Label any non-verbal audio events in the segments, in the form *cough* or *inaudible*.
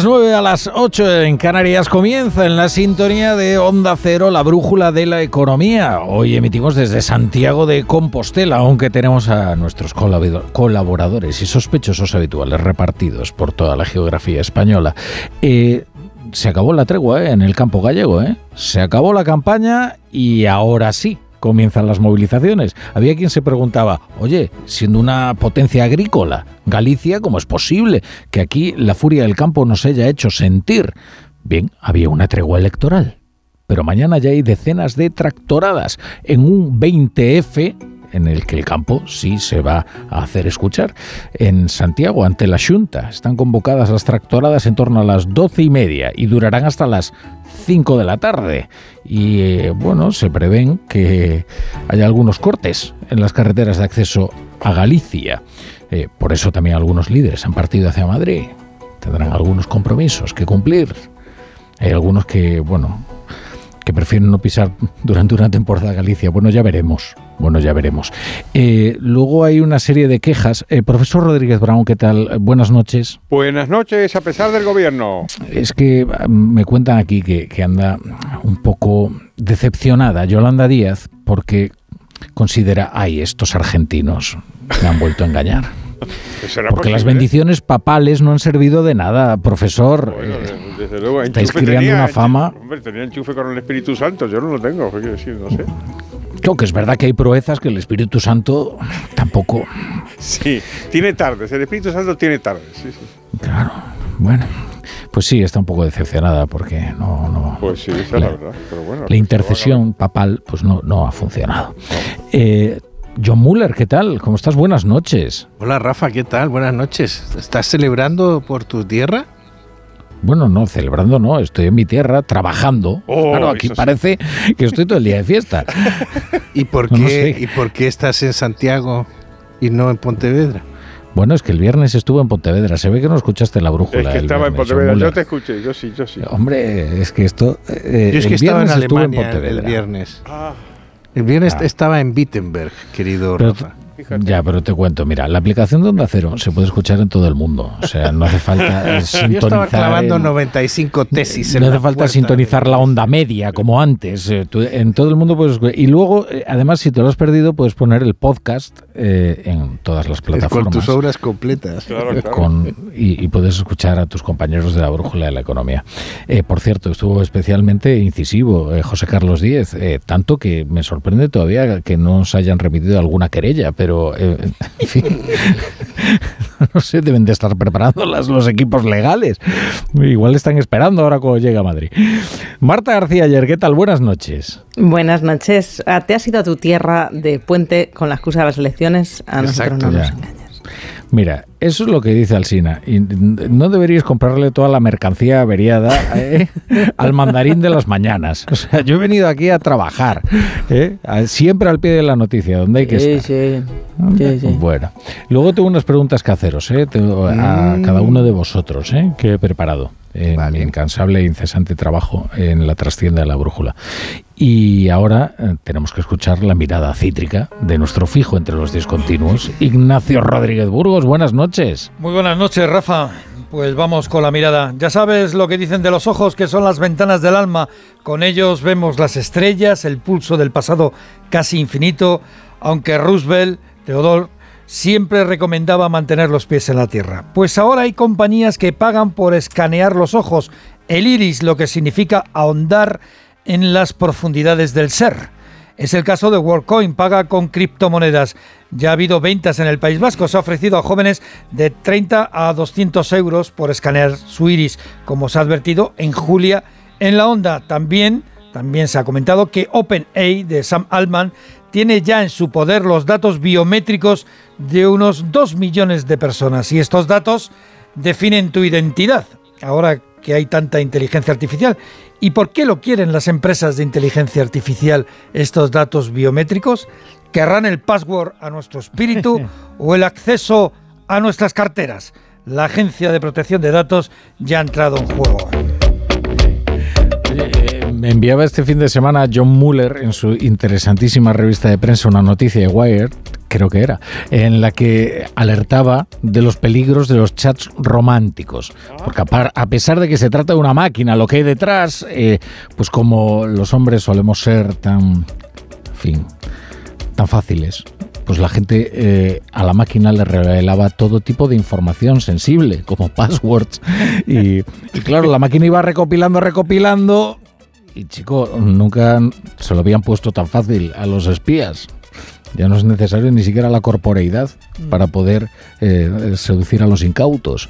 Las 9 a las 8 en Canarias comienza en la sintonía de Onda Cero, la brújula de la economía. Hoy emitimos desde Santiago de Compostela, aunque tenemos a nuestros colaboradores y sospechosos habituales repartidos por toda la geografía española. Eh, se acabó la tregua eh, en el campo gallego, ¿eh? Se acabó la campaña y ahora sí, comienzan las movilizaciones. Había quien se preguntaba, oye, siendo una potencia agrícola, Galicia, ¿cómo es posible que aquí la furia del campo nos haya hecho sentir? Bien, había una tregua electoral. Pero mañana ya hay decenas de tractoradas en un 20F en el que el campo sí se va a hacer escuchar. En Santiago, ante la Junta, están convocadas las tractoradas en torno a las doce y media y durarán hasta las 5 de la tarde. Y eh, bueno, se prevén que haya algunos cortes en las carreteras de acceso a Galicia. Eh, por eso también algunos líderes han partido hacia Madrid. Tendrán algunos compromisos que cumplir. Hay algunos que, bueno, que prefieren no pisar durante una temporada Galicia. Bueno, ya veremos. Bueno, ya veremos. Eh, luego hay una serie de quejas. Eh, profesor Rodríguez Brown, ¿qué tal? Buenas noches. Buenas noches, a pesar del gobierno. Es que mm, me cuentan aquí que, que anda un poco decepcionada Yolanda Díaz porque considera, ay, estos argentinos me han vuelto a engañar. *laughs* Porque las bendiciones papales no han servido de nada, profesor. desde luego, Estáis creando una fama. Hombre, tenía enchufe con el Espíritu Santo, yo no lo tengo. No sé. Creo que es verdad que hay proezas que el Espíritu Santo tampoco. Sí, tiene tardes, el Espíritu Santo tiene tardes, sí, sí. Claro, bueno. Pues sí, está un poco decepcionada porque no... no pues sí, esa la, la verdad. Pero bueno, la intercesión papal pues no, no ha funcionado. Eh, John Muller, ¿qué tal? ¿Cómo estás? Buenas noches. Hola Rafa, ¿qué tal? Buenas noches. ¿Estás celebrando por tu tierra? Bueno, no, celebrando no, estoy en mi tierra trabajando. Oh, claro, aquí sí. parece que estoy todo el día de fiesta. *laughs* ¿Y por, No, no qué, sé. ¿Y por qué estás en Santiago y no en Pontevedra? Bueno, es que el viernes estuve en Pontevedra. Se ve que no escuchaste la brújula. Es que el estaba en viernes, Pontevedra, yo te escuché, yo sí, yo sí. Hombre, es que esto... eh, Yo es que el estaba en viernes estuve Alemania el Pontevedra. viernes. Ah, El viernes Ah. estaba en Wittenberg, querido Pero Rafa. Fíjate. Ya, pero te cuento, mira, la aplicación de Onda Cero se puede escuchar en todo el mundo. O sea, no hace falta eh, *laughs* Yo sintonizar. estaba clavando el- 95 tesis en no hace la falta puerta sintonizar de- la onda media como antes. Eh, tú- en todo el mundo puedes. Y luego, eh, además, si te lo has perdido, puedes poner el podcast eh, en todas las Con plataformas. tus obras completas. Claro, Eh, claro. con- y, y puedes escuchar a tus compañeros de la brújula de la economía. Eh, por cierto, estuvo especialmente incisivo eh, José Carlos Díez, eh, tanto que me sorprende todavía que no os hayan remitido alguna querella, pero eh, en fin, *laughs* no sé, deben de estar preparando las- los equipos legales. Igual están esperando ahora cuando llega a Madrid. Marta García ayer, ¿qué tal? Buenas noches. Buenas noches. Ah, ¿Te has ido a tu tierra de puente con la excusa de las elecciones? A nosotros Exacto, no nos. Mira, eso es lo que dice Alsina. Y no deberíais comprarle toda la mercancía averiada ¿eh? *laughs* al mandarín de las mañanes. O sea, yo he venido aquí a trabajar, ¿eh? Siempre al pie de la noticia, donde hay que Sí, estar. sí. Sí, sí. Bueno, luego tengo unas preguntas que haceros ¿eh? A Mm. cada uno de vosotros ¿eh? que he preparado en Vale. incansable e incesante trabajo en la trastienda de la brújula. Y ahora eh, tenemos que escuchar la mirada cítrica de nuestro fijo entre los discontinuos, Ignacio Rodríguez Burgos. Buenas noches. Muy buenas noches, Rafa. Pues vamos con la mirada. Ya sabes lo que dicen de los ojos, que son las ventanas del alma. Con ellos vemos las estrellas, el pulso del pasado casi infinito, aunque Roosevelt, Theodore, siempre recomendaba mantener los pies en la tierra. Pues ahora hay compañías que pagan por escanear los ojos, el iris, lo que significa ahondar en las profundidades del ser. Es el caso de WorldCoin, paga con criptomonedas. Ya ha habido ventas en el País Vasco. Se ha ofrecido a jóvenes de 30 a 200 euros por escanear su iris, como se ha advertido en Julia en la onda. También, también se ha comentado que OpenAI de Sam Altman tiene ya en su poder los datos biométricos de unos 2 millones de personas y estos datos definen tu identidad. Ahora que hay tanta inteligencia artificial. ¿Y por qué lo quieren las empresas de inteligencia artificial estos datos biométricos? ¿Querrán el password a nuestro espíritu *laughs* o el acceso a nuestras carteras? La Agencia de Protección de Datos ya ha entrado en juego. Me enviaba este fin de semana John Muller en su interesantísima revista de prensa una noticia de Wired, creo que era, en la que alertaba de los peligros de los chats románticos. Porque a, pesar de que se trata de una máquina, lo que hay detrás, eh, pues como los hombres solemos ser tan, en fin, tan fáciles, pues la gente eh, a la máquina le revelaba todo tipo de información sensible, como *laughs* passwords. Y, claro, la máquina iba recopilando, recopilando. Y chico, nunca se lo habían puesto tan fácil a los espías. Ya no es necesario ni siquiera la corporeidad para poder eh, seducir a los incautos.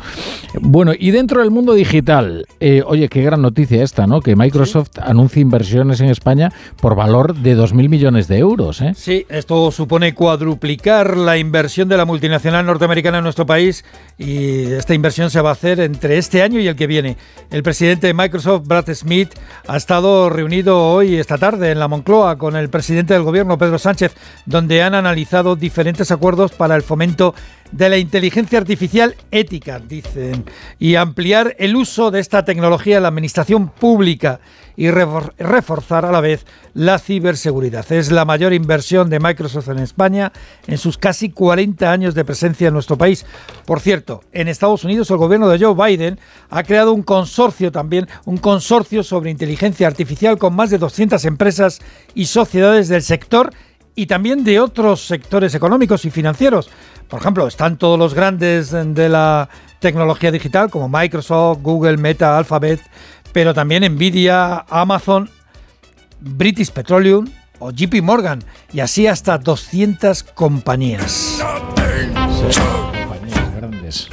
Bueno, y dentro del mundo digital, eh, oye, qué gran noticia esta, ¿no? Que Microsoft anuncia inversiones en España por valor de 2.000 millones de euros. ¿eh? Sí, esto supone cuadruplicar la inversión de la multinacional norteamericana en nuestro país y esta inversión se va a hacer entre este año y el que viene. El presidente de Microsoft, Brad Smith, ha estado reunido hoy, esta tarde, en la Moncloa con el presidente del gobierno, Pedro Sánchez, donde han analizado diferentes acuerdos para el fomento de la inteligencia artificial ética, dicen, y ampliar el uso de esta tecnología en la administración pública y reforzar a la vez la ciberseguridad. Es la mayor inversión de Microsoft en España en sus casi 40 años de presencia en nuestro país. Por cierto, en Estados Unidos el gobierno de Joe Biden ha creado un consorcio también, un consorcio sobre inteligencia artificial con más de 200 empresas y sociedades del sector y también de otros sectores económicos y financieros. Por ejemplo, están todos los grandes de la tecnología digital como Microsoft, Google, Meta, Alphabet, pero también Nvidia, Amazon, British Petroleum o JP Morgan y así hasta 200 compañías. compañías grandes.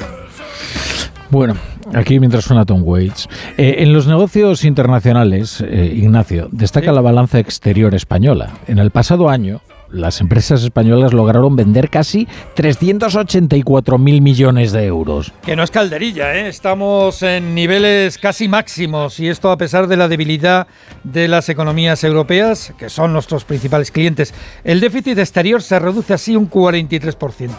Bueno, aquí mientras suena Tom Waits. Eh, en los negocios internacionales, eh, Ignacio, destaca la balanza exterior española. En el pasado año, las empresas españolas lograron vender casi 384 mil millones de euros. Que no es calderilla, ¿eh? estamos en niveles casi máximos y esto a pesar de la debilidad de las economías europeas, que son nuestros principales clientes. El déficit exterior se reduce así un 43%.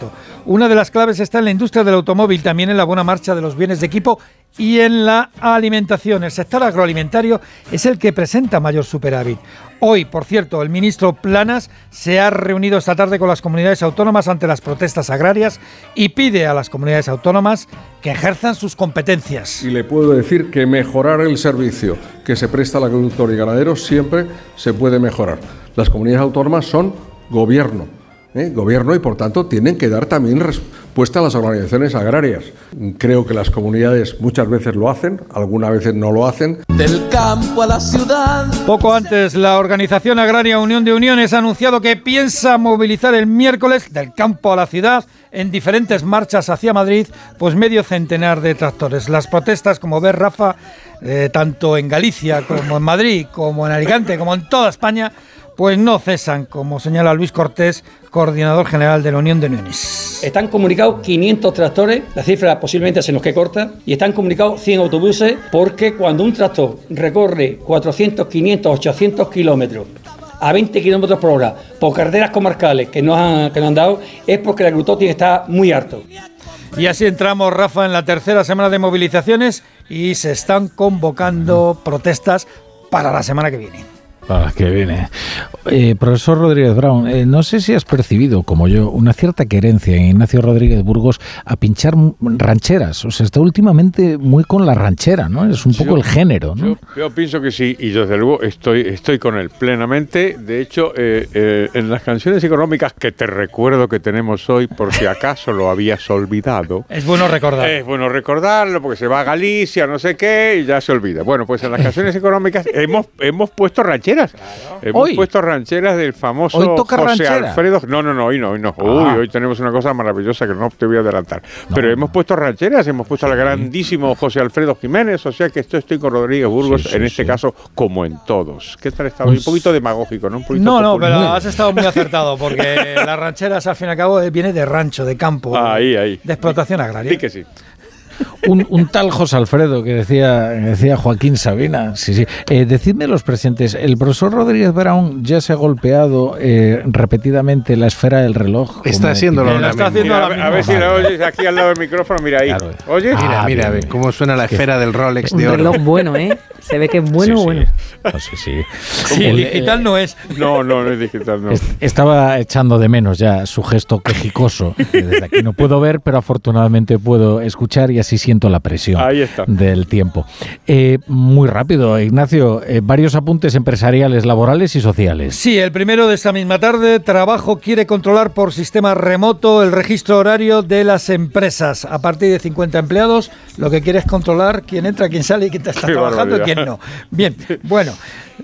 Una de las claves está en la industria del automóvil, también en la buena marcha de los bienes de equipo y en la alimentación. El sector agroalimentario es el que presenta mayor superávit. Hoy, por cierto, el ministro Planas se ha reunido esta tarde con las comunidades autónomas ante las protestas agrarias y pide a las comunidades autónomas que ejerzan sus competencias. Y le puedo decir que mejorar el servicio que se presta al agricultor y ganadero siempre se puede mejorar. Las comunidades autónomas son gobierno ¿eh? gobierno y por tanto tienen que dar también respuesta a las organizaciones agrarias. Creo que las comunidades muchas veces lo hacen, algunas veces no lo hacen. Del campo a la ciudad. Poco antes, la organización agraria Unión de Uniones ha anunciado que piensa movilizar el miércoles del campo a la ciudad en diferentes marchas hacia Madrid, pues medio centenar de tractores. Las protestas, como ves, Rafa, eh, tanto en Galicia como en Madrid, como en Alicante, como en toda España, pues no cesan, como señala Luis Cortés, coordinador general de la Unión de Uniones. Están comunicados 500 tractores, la cifra posiblemente se nos que corta, y están comunicados 100 autobuses porque cuando un tractor recorre 400, 500, 800 kilómetros a 20 kilómetros por hora por carreteras comarcales que nos, han, que nos han dado, es porque el agricultor tiene que estar muy harto. Y así entramos, Rafa, en la tercera semana de movilizaciones y se están convocando protestas para la semana que viene. Ah, que viene. Eh, profesor Rodríguez Brown, eh, no sé si has percibido, como yo, una cierta querencia en Ignacio Rodríguez Burgos a pinchar rancheras. O sea, está últimamente muy con la ranchera, ¿no? Es un poco el género, ¿no? Yo, pienso que sí, y desde luego estoy, estoy con él plenamente. De hecho, eh, en las canciones económicas que te recuerdo que tenemos hoy, por si acaso lo habías olvidado. *laughs* Es bueno recordar. Es bueno recordarlo porque se va a Galicia, no sé qué, y ya se olvida. Bueno, pues en las canciones económicas hemos, hemos puesto rancheras rancheras. Hemos Hoy. puesto rancheras del famoso Hoy toca José ranchera. Alfredo. No, no, no, hoy no, hoy no. Ah. Uy, hoy tenemos una cosa maravillosa que no te voy a adelantar. Pero hemos puesto rancheras, hemos puesto al grandísimo José Alfredo Jiménez, o sea que esto estoy con Rodríguez Burgos, Sí, sí, en este caso, como en todos. ¿Qué tal está hoy? Un poquito demagógico, ¿no? Un poquito No, no, pero has estado muy acertado, porque las rancheras, al fin y al cabo, eh, viene de rancho, de campo, Ahí, ahí. de explotación agraria. Sí que sí. Un, un tal José Alfredo que decía, decía Joaquín Sabina. Sí, sí. Eh, decidme los presentes, ¿el profesor Rodríguez Brown ya se ha golpeado eh, repetidamente la esfera del reloj? Está haciéndolo está haciendo Mira, a, ver- a ver si la oyes aquí al lado del micrófono, mira ahí. Claro. ¿Oyes? Mira, Ah, mira, bien, ve bien. cómo suena la esfera del Rolex Un de oro. reloj bueno, ¿eh? Se ve que es bueno, Sí, sí. bueno. Oh, sí, sí. Sí, El- digital no es. No, no, no es digital, no. Est- Estaba echando de menos ya su gesto quejicoso, que desde aquí no puedo ver, pero afortunadamente puedo escuchar y así siento la presión Ahí está. del tiempo. Eh, muy rápido, Ignacio, eh, varios apuntes empresariales, laborales y sociales. Sí, el primero de esta misma tarde, Trabajo quiere controlar por sistema remoto el registro horario de las empresas. A partir de 50 empleados, lo que quiere es controlar quién entra, quién sale y quién está Qué trabajando y quién no. Bien, *laughs* bueno,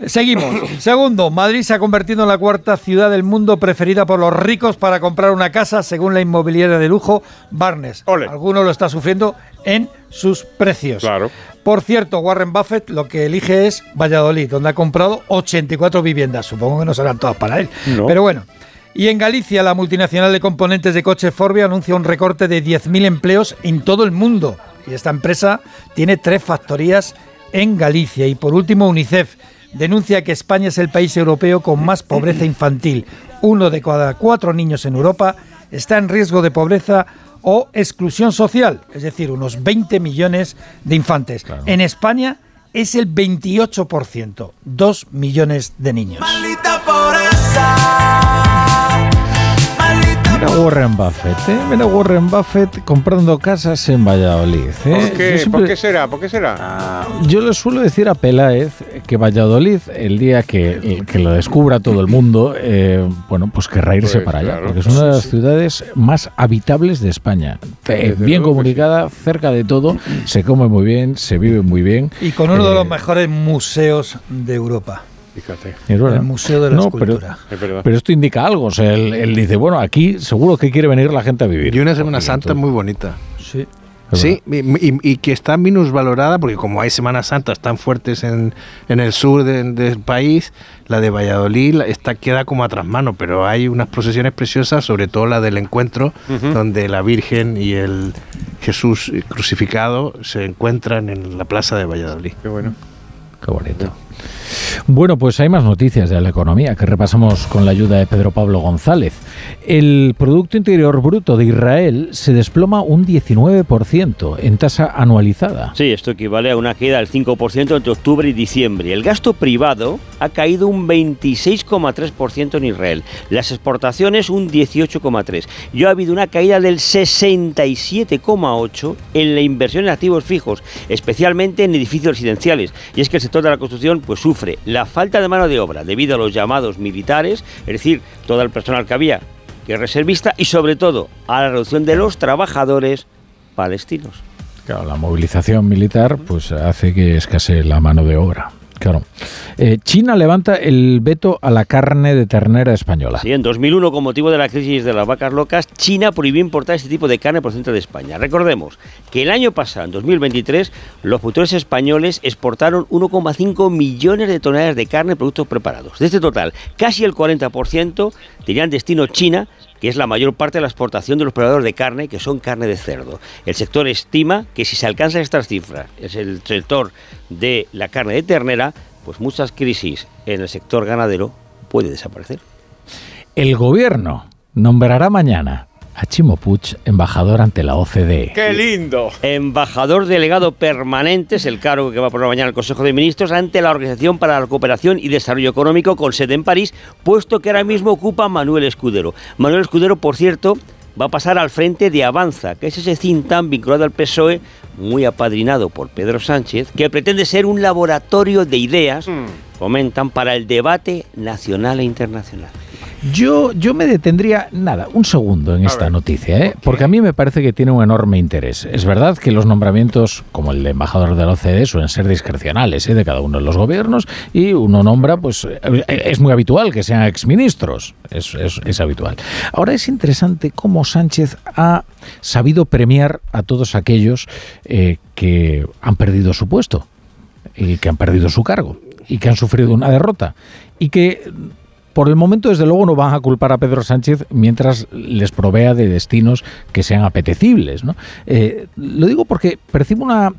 seguimos. Segundo, Madrid se ha convertido en la cuarta ciudad del mundo preferida por los ricos para comprar una casa, según la inmobiliaria de lujo Barnes. Ole. Alguno lo está sufriendo en sus precios. Claro. Por cierto, Warren Buffett lo que elige es Valladolid, donde ha comprado 84 viviendas. Supongo que no serán todas para él. No. Pero bueno. Y en Galicia, la multinacional de componentes de coches Forbia anuncia un recorte de 10.000 empleos en todo el mundo. Y esta empresa tiene tres factorías en Galicia. Y por último, UNICEF denuncia que España es el país europeo con más pobreza infantil. Uno de cada cuatro niños en Europa está en riesgo de pobreza o exclusión social, es decir, unos 20 millones de infantes. En España es el 28%, 2 millones de niños. Mira Warren Buffett, ¿eh? Mira Warren Buffett comprando casas en Valladolid. ¿eh? ¿Por Yo qué? siempre- ¿Por qué será? ¿Por qué será? Yo le suelo decir a Peláez que Valladolid, el día que, que lo descubra todo el mundo, eh, bueno, pues querrá irse Pues para allá, claro, porque es una de las ciudades más habitables de España. Eh, Desde bien comunicada, cerca de todo, se come muy bien, se vive muy bien. Y con uno de Eh, los mejores museos de Europa, Fíjate. es verdad. el Museo de la No, pero- Escultura. Es verdad. Pero esto indica algo, o sea, él, él dice, bueno, aquí seguro que quiere venir la gente a vivir. Y una Semana Santa muy bonita. Sí. Sí, y, y- y que está minusvalorada porque como hay Semanas Santas tan fuertes en, en el sur de- del país, la de Valladolid la- está, queda como a trasmano, pero hay unas procesiones preciosas, sobre todo la del encuentro, donde la Virgen y el Jesús crucificado se encuentran en la plaza de Valladolid. Qué bueno. Qué bonito. Bueno, pues hay más noticias de la economía que repasamos con la ayuda de Pedro Pablo González. El Producto Interior Bruto de Israel se desploma un 19% en tasa anualizada. Sí, esto equivale a una queda del 5% entre octubre y diciembre. El gasto privado ha caído un 26,3% en Israel. Las exportaciones un 18,3%. Y ha habido una caída del 67,8% en la inversión en activos fijos, especialmente en edificios residenciales. Y es que el sector de la construcción pues, sufre la falta de mano de obra debido a los llamados militares, es decir, todo el personal que había que es reservista y sobre todo a la reducción de los trabajadores palestinos. Claro, la movilización militar pues hace que escasee la mano de obra. Claro. Eh, China levanta el veto a la carne de ternera española. Sí, en 2001, con motivo de la crisis de las vacas locas, China prohibió importar este tipo de carne procedente de España. Recordemos que el año pasado, en 2023, los productores españoles exportaron 1,5 millones de toneladas de carne y productos preparados. De este total, casi el 40% tenían destino China, que es la mayor parte de la exportación de los preparadores de carne, que son carne de cerdo. El sector estima que si se alcanzan estas cifras, es el sector de la carne de ternera, pues muchas crisis en el sector ganadero puede desaparecer. El gobierno nombrará mañana a Chimo Puig embajador ante la OCDE. ¡Qué lindo! Embajador delegado permanente es el cargo que va a poner mañana el Consejo de Ministros ante la Organización para la Cooperación y Desarrollo Económico con sede en París, puesto que ahora mismo ocupa Manuel Escudero. Manuel Escudero, por cierto, va a pasar al frente de Avanza, que es ese tank vinculado al PSOE, muy apadrinado por Pedro Sánchez, que pretende ser un laboratorio de ideas, comentan, para el debate nacional e internacional. Yo, yo me detendría, nada, un segundo en esta noticia, ¿eh? porque a mí me parece que tiene un enorme interés. Es verdad que los nombramientos, como el de embajador de la OCDE, suelen ser discrecionales ¿eh? de cada uno de los gobiernos y uno nombra, pues eh, es muy habitual que sean exministros, es, es, es habitual. Ahora es interesante cómo Sánchez ha sabido premiar a todos aquellos eh, que han perdido su puesto y que han perdido su cargo y que han sufrido una derrota y que por el momento, desde luego, no van a culpar a Pedro Sánchez mientras les provea de destinos que sean apetecibles. ¿no? Eh, lo digo porque percibo una,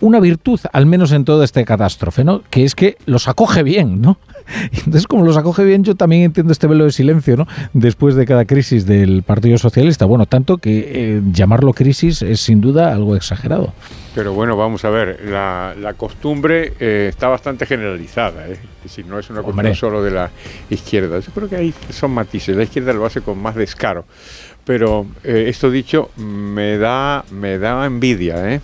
una virtud, al menos en toda esta catástrofe, ¿no? que es que los acoge bien, ¿no? *laughs* Entonces, como los acoge bien, yo también entiendo este velo de silencio, ¿no? Después de cada crisis del Partido Socialista. Bueno, tanto que eh, llamarlo crisis es sin duda algo exagerado. Pero bueno, vamos a ver, la, la costumbre eh, está bastante generalizada, ¿eh? es decir, no es una costumbre Hombre. solo de la izquierda. Yo creo que ahí son matices, la izquierda lo hace con más descaro. Pero eh, esto dicho, me da, me da envidia, ¿eh?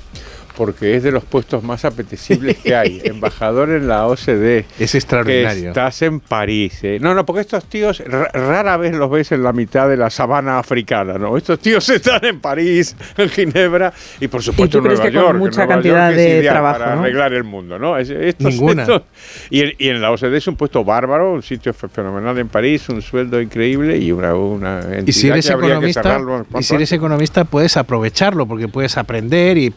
Porque es de los puestos más apetecibles que hay. *laughs* Embajador en la OCDE. Es Que extraordinario. estás en París. ¿eh? No, no, porque estos tíos ra- rara vez los ves en la mitad de la sabana africana, ¿no? Estos tíos *laughs* están en París, en Ginebra y por supuesto tú en Nueva que con York. mucha Nueva cantidad York es de trabajo, para ¿no? arreglar el mundo, ¿no? Es- estos- Ninguna. estos- y, en, y en la OCDE es un puesto bárbaro, un sitio fe- fenomenal en París, un sueldo increíble y una, una entidad Y si eres que habría que economista, cerrarlo y si eres economista puedes aprovecharlo porque puedes aprender y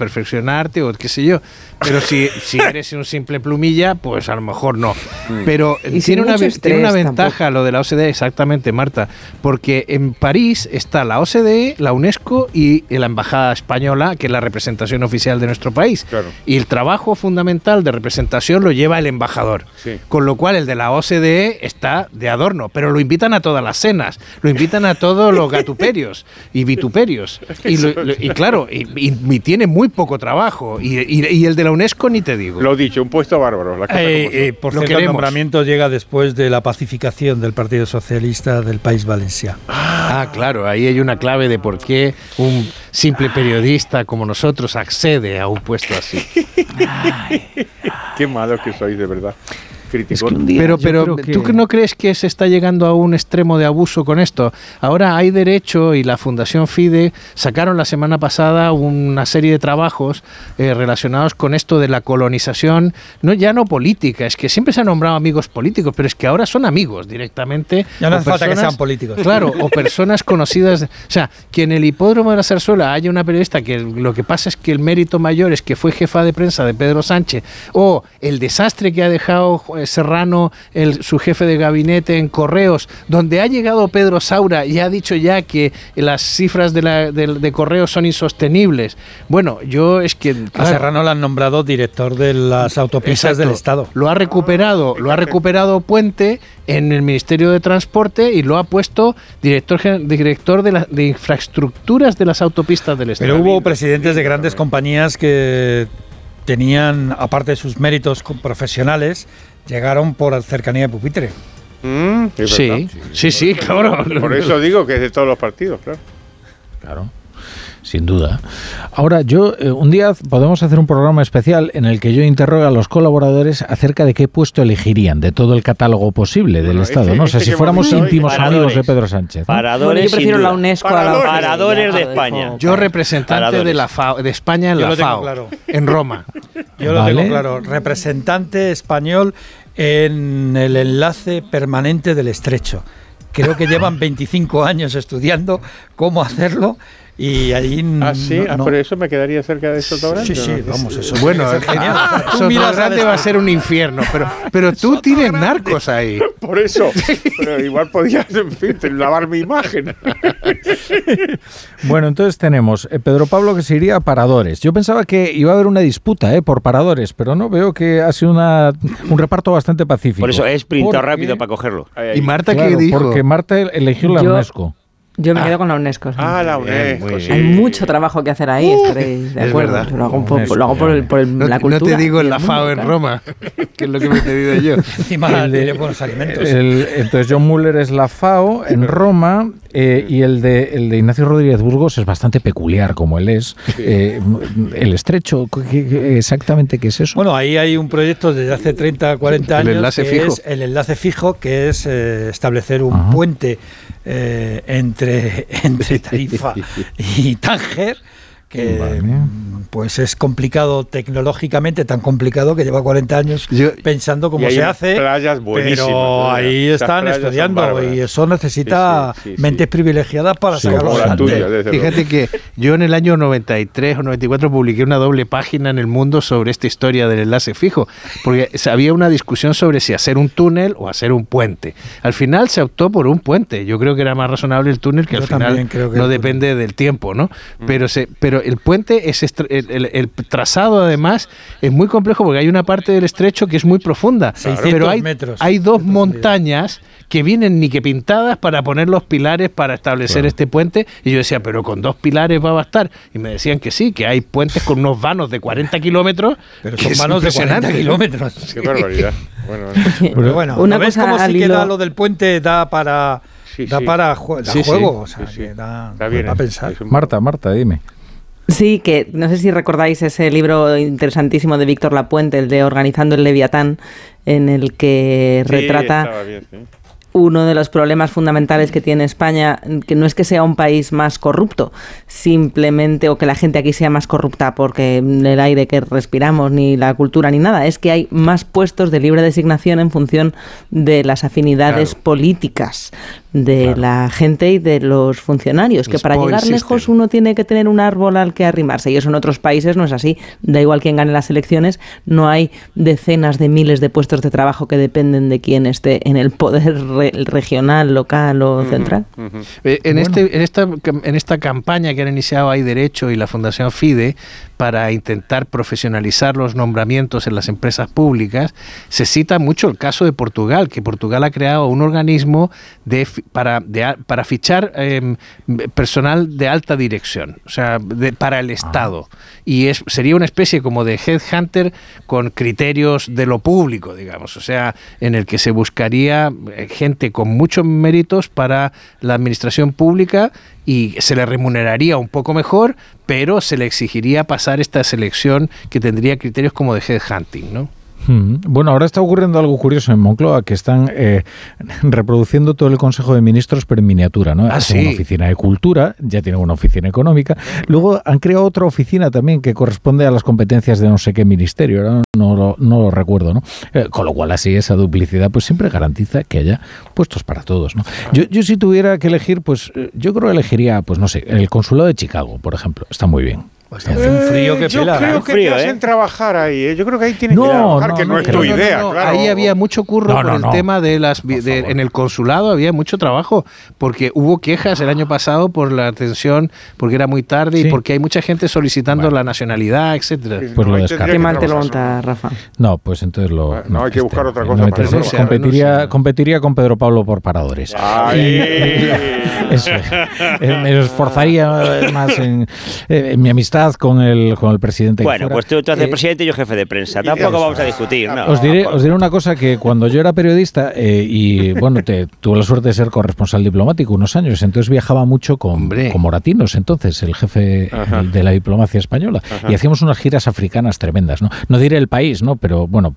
o qué sé yo. Pero si, si *laughs* eres un simple plumilla, pues a lo mejor no. Mm. Pero Y tiene una, tiene una ventaja lo de la OCDE, exactamente, Marta, porque en París está la OCDE, la UNESCO y la Embajada Española, que es la representación oficial de nuestro país. Claro. Y el trabajo fundamental de representación lo lleva el embajador. Sí. Con lo cual el de la OCDE está de adorno, pero lo invitan a todas las cenas, lo invitan a todos los *laughs* gatuperios y vituperios. Y, lo- lo- y claro, y, y- y tiene muy poco trabajo. Y, y- y el de la UNESCO ni te digo. Lo dicho, un puesto bárbaro. las cosas Eh, como eh, por Lo cierto, el nombramiento llega después de la pacificación del Partido Socialista del País Valenciano. Ah, claro, ahí hay una clave de por qué un simple periodista como nosotros accede a un puesto así. *laughs* Qué malos que sois, de verdad. Críticos. Pero, pero ¿tú que no crees que se está llegando a un extremo de abuso con esto? Ahora hay derecho y la Fundación FIDE sacaron la semana pasada una serie de trabajos eh, relacionados con esto de la colonización, no ya no política, es que siempre se han nombrado amigos políticos, pero es que ahora son amigos directamente. Ya no hace falta que personas- sean políticos. Claro, o *laughs* personas conocidas. O sea, que en el hipódromo de la Zarzuela haya una periodista que lo que pasa es que el mérito mayor es que fue jefa de prensa de Pedro Sánchez, o el desastre que ha dejado eh, Serrano, el, su jefe de gabinete en Correos, donde ha llegado Pedro Saura y ha dicho ya que las cifras de, la, de, de Correos son insostenibles. Bueno, yo es que. A Serrano lo han nombrado director de las autopistas Exacto. del Estado. Lo ha recuperado, lo ha recuperado Puente en el Ministerio de Transporte y lo ha puesto director director de, la- de infraestructuras de las autopistas del Estado. Pero hubo presidentes de grandes compañías que tenían, aparte de sus méritos profesionales, llegaron por cercanía de pupitre. Mm, Sí, sí, sí, claro. Por eso digo que es de todos los partidos, claro. Claro, sin duda. Ahora, yo, eh, un día podemos hacer un programa especial en el que yo interrogue a los colaboradores acerca de qué puesto elegirían de todo el catálogo posible del Bueno, Estado. este- no sé este si fuéramos íntimos paradores. amigos de Pedro Sánchez. ¿no? Paradores, yo prefiero la. UNESCO a la Paradores. OCDE, Paradores de España. Yo representante Paradores. de la FAO, de España en Yo la lo tengo FAO, claro. en Roma. *laughs* Yo lo tengo claro, representante español en el enlace permanente del estrecho. Creo que llevan 25 años estudiando cómo hacerlo y ahí Ah, sí, no- ah, no- por eso me quedaría cerca de Sotogrande. Sí, sí, ¿no? vamos, eso Bueno, que ser genial. Tú Soto miras a Grande va a ser un infierno, pero, pero tú tienes narcos ahí. *laughs* Por eso. *laughs* Pero igual podías, en fin, lavar mi imagen. Bueno, entonces tenemos eh, Pedro Pablo que se iría a paradores. Yo pensaba que iba a haber una disputa eh, por paradores, pero no, veo que ha sido una, un reparto bastante pacífico. Por eso he sprintado rápido para cogerlo. Ahí, ahí. ¿Y Marta Claro, qué dijo? Porque Marta eligió la Yo- UNESCO. Yo me quedo con la UNESCO. sí. Ah, la UNESCO, bien. sí. Hay mucho trabajo que hacer ahí, estaréis de acuerdo. verdad. Lo hago por, lo hago por, el- por el- No, la no cultura. te digo en la el FAO en. Roma, *laughs* que es lo que me he pedido yo. Encima El de- buenos alimentos. El- entonces John Muller es la FAO en Roma eh, y el de, el de Ignacio Rodríguez Burgos es bastante peculiar como él es. Eh, el estrecho, ¿qué- qué- exactamente qué es eso? Bueno, ahí hay un proyecto desde hace 30, 40 El años. enlace que fijo. Es el enlace fijo, que es eh, establecer un Ajá. puente eh, entre, *laughs* entre Tarifa y Tánger, que Vale. mm, pues es complicado tecnológicamente, tan complicado que lleva 40 años Yo- pensando cómo Y hay se hace. playas buenísimas, pero ahí están estudiando y eso necesita Sí, sí, sí, sí. mentes privilegiadas para Sí, sacarlo adelante. Fíjate que yo en el año 93 o 94 publiqué una doble página en El Mundo sobre esta historia del enlace fijo, porque había una discusión sobre si hacer un túnel o hacer un puente. Al final se optó por un puente. Yo creo que era más razonable el túnel, que Yo al final creo que no depende del tiempo, ¿no? Pero se, pero el puente es el, el- el trazado además es muy complejo porque hay una parte del estrecho que es muy profunda, 600 pero hay, metros hay dos montañas que vienen ni que pintadas para poner los pilares para establecer este puente. Y yo decía, pero con dos pilares va a bastar. Y me decían que sí, que hay puentes con unos vanos de 40 kilómetros. Pero son es manos de 40 impresionante. kilómetros. *laughs* Qué barbaridad. Bueno, *laughs* Pero bueno, Una ¿no ves cosa cómo sí que da lo del puente da para Sí, da sí. para jue- da Sí, sí. juego, o sea, sí, sí. que da Está bien. para pensar. Es un- Marta, Marta, dime. Sí, que no sé si recordáis ese libro interesantísimo de Víctor Lapuente, el de Organizando el Leviatán, en el que Sí, retrata estaba bien, sí. uno de los problemas fundamentales que tiene España, que no es que sea un país más corrupto, simplemente, o que la gente aquí sea más corrupta porque el aire que respiramos, ni la cultura, ni nada, es que hay más puestos de libre designación en función de las afinidades Claro. políticas de la gente y de los funcionarios, que para llegar lejos uno tiene que tener un árbol al que arrimarse, y eso en otros países no es así, da igual quién gane las elecciones, no hay decenas de miles de puestos de trabajo que dependen de quién esté en el poder re- regional, local o central. Eh, En, Bueno. este, en, esta, en esta campaña que han iniciado Hay Derecho y la Fundación FIDE para intentar profesionalizar los nombramientos en las empresas públicas, se cita mucho el caso de Portugal, que Portugal ha creado un organismo de, para, de para fichar em, personal de alta dirección, o sea, de- para el Estado. Y es, sería una especie como de headhunter con criterios de lo público, digamos, o sea, en el que se buscaría eh, gente con muchos méritos para la administración pública y se le remuneraría un poco mejor, pero se le exigiría pasar esta selección que tendría criterios como de headhunting, ¿no? Bueno, ahora está ocurriendo algo curioso en Moncloa, que están eh, *laughs* reproduciendo todo el Consejo de Ministros, pero en miniatura, ¿no? Ah, sí. una oficina de cultura, ya tienen una oficina económica. Luego han creado otra oficina también que corresponde a las competencias de no sé qué ministerio, no lo, no lo recuerdo, ¿no? Eh, con lo cual, así esa duplicidad, pues siempre garantiza que haya puestos para todos, ¿no? Yo, yo si tuviera que elegir, pues eh, yo creo que elegiría, pues no sé, el consulado de Chicago, por ejemplo, está muy bien. Pues hace un frío que Eh, Yo pela. creo ¿eh? que Frío, te hacen ¿eh? trabajar ahí. ¿eh? Yo creo que ahí tienes No, que trabajar, no, que no, no es tu idea. no, claro. Ahí había mucho curro No, por el no. tema de las de- en el consulado había mucho trabajo porque hubo quejas el año pasado por la atención porque era muy tarde Sí. y porque hay mucha gente solicitando Bueno. la nacionalidad, etcétera. Pues lo Qué mal te lo monta, Rafa. No, pues entonces lo. Bueno, no, hay que buscar otra cosa para eso. competiría, competiría con Pedro Pablo por paradores. Ay. *laughs* Eso, eh, me esforzaría más en, eh, en mi amistad con el, con el presidente. Bueno, fuera. pues tú, tú haces Eh, presidente y yo jefe de prensa. Tampoco eso. vamos a discutir, ¿no? Os diré, os diré una cosa que cuando yo era periodista eh, y *laughs* bueno, te, tuve la suerte de ser corresponsal diplomático unos años, entonces viajaba mucho con, Hombre. con Moratinos, entonces el jefe Ajá. de la diplomacia española, y hacíamos unas giras africanas tremendas, ¿no? No diré el país, ¿no? Pero bueno,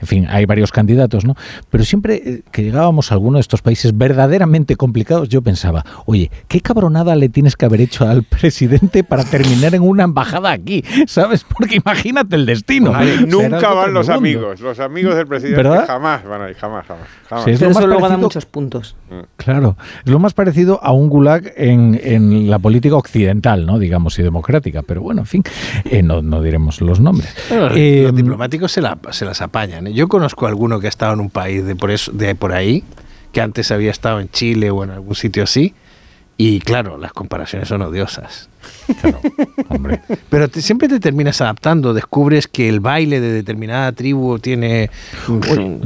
en fin, hay varios candidatos, ¿no? Pero siempre eh, que llegábamos a alguno de estos países verdaderamente complicados, yo pensaba, oye, qué cabronada le tienes que haber hecho al presidente para terminar en una embajada aquí, ¿sabes? *laughs* Porque imagínate el destino. Nunca van los amigos. Los amigos del presidente ¿Verdad? jamás van ahí, jamás, jamás. jamás. Sí, es Pero lo más eso luego da parecido- muchos puntos. Claro, es lo más parecido a un gulag en, en la política occidental, ¿no? Digamos, y democrática. Pero bueno, en fin, eh, no, no diremos los nombres. Bueno, Eh, los diplomáticos se, la- se las apañan. ¿eh? Yo conozco a alguno que ha estado en un país de por, eso, de por ahí, que antes había estado en Chile o en algún sitio así, Y claro, las comparaciones son odiosas. hombre. Pero te- siempre te terminas adaptando, descubres que el baile de determinada tribu tiene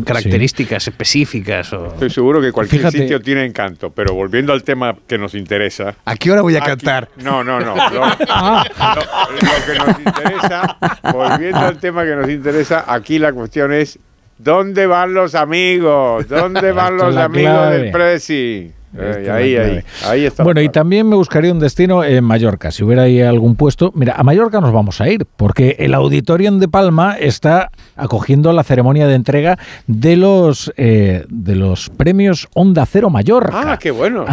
características específicas. O... Estoy seguro que cualquier Fíjate- sitio tiene encanto, pero volviendo al tema que nos interesa. ¿A qué hora voy a Aquí- cantar? No, no, no. Lo, *laughs* lo- lo que nos interesa, volviendo al tema que nos interesa, aquí la cuestión es ¿dónde van los amigos? ¿Dónde *laughs* van los amigos clave. del Prezi? Esta es la ahí, ahí, clave. ahí está. Bueno, y también me buscaría un destino en Mallorca. Si hubiera ahí algún puesto. Mira, a Mallorca nos vamos a ir, porque el Auditorium de Palma está acogiendo la ceremonia de entrega de los, eh, de los premios Onda Cero Mallorca. Ah, qué bueno.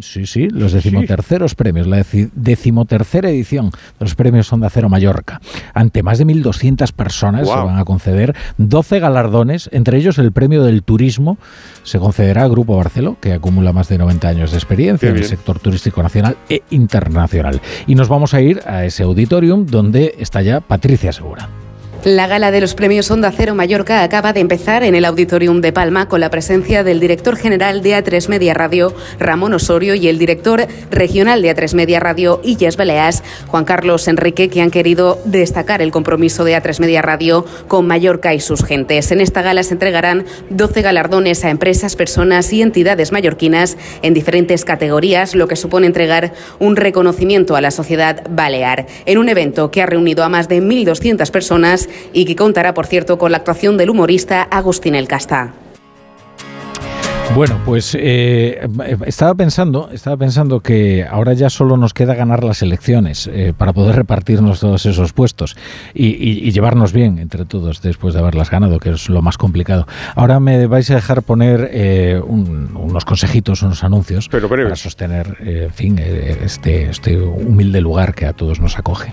Sí, sí, los decimoterceros premios, la deci- decimotercera edición de los premios Onda Cero Mallorca. Ante más de 1.200 personas se van a conceder 12 galardones, entre ellos el premio del turismo se concederá al Grupo Barceló, que acumula más de 90 años de experiencia en el sector turístico nacional e internacional. Y nos vamos a ir a ese auditorium donde está ya Patricia Segura. La gala de los premios Onda Cero Mallorca acaba de empezar en el Auditorium de Palma con la presencia del director general de A3 Media Radio, Ramón Osorio, y el director regional de A3 Media Radio, Illes Baleas, Juan Carlos Enrique, que han querido destacar el compromiso de A3 Media Radio con Mallorca y sus gentes. En esta gala se entregarán 12 galardones a empresas, personas y entidades mallorquinas en diferentes categorías, lo que supone entregar un reconocimiento a la sociedad balear. En un evento que ha reunido a más de 1.200 personas y que contará, por cierto, con la actuación del humorista Agustín El Casta. Bueno, pues eh, estaba pensando, estaba pensando que ahora ya solo nos queda ganar las elecciones eh, para poder repartirnos todos esos puestos y, y- y llevarnos bien entre todos después de haberlas ganado, que es lo más complicado. Ahora me vais a dejar poner eh, un- unos consejitos, unos anuncios para sostener, eh, en fin, este, este humilde lugar que a todos nos acoge.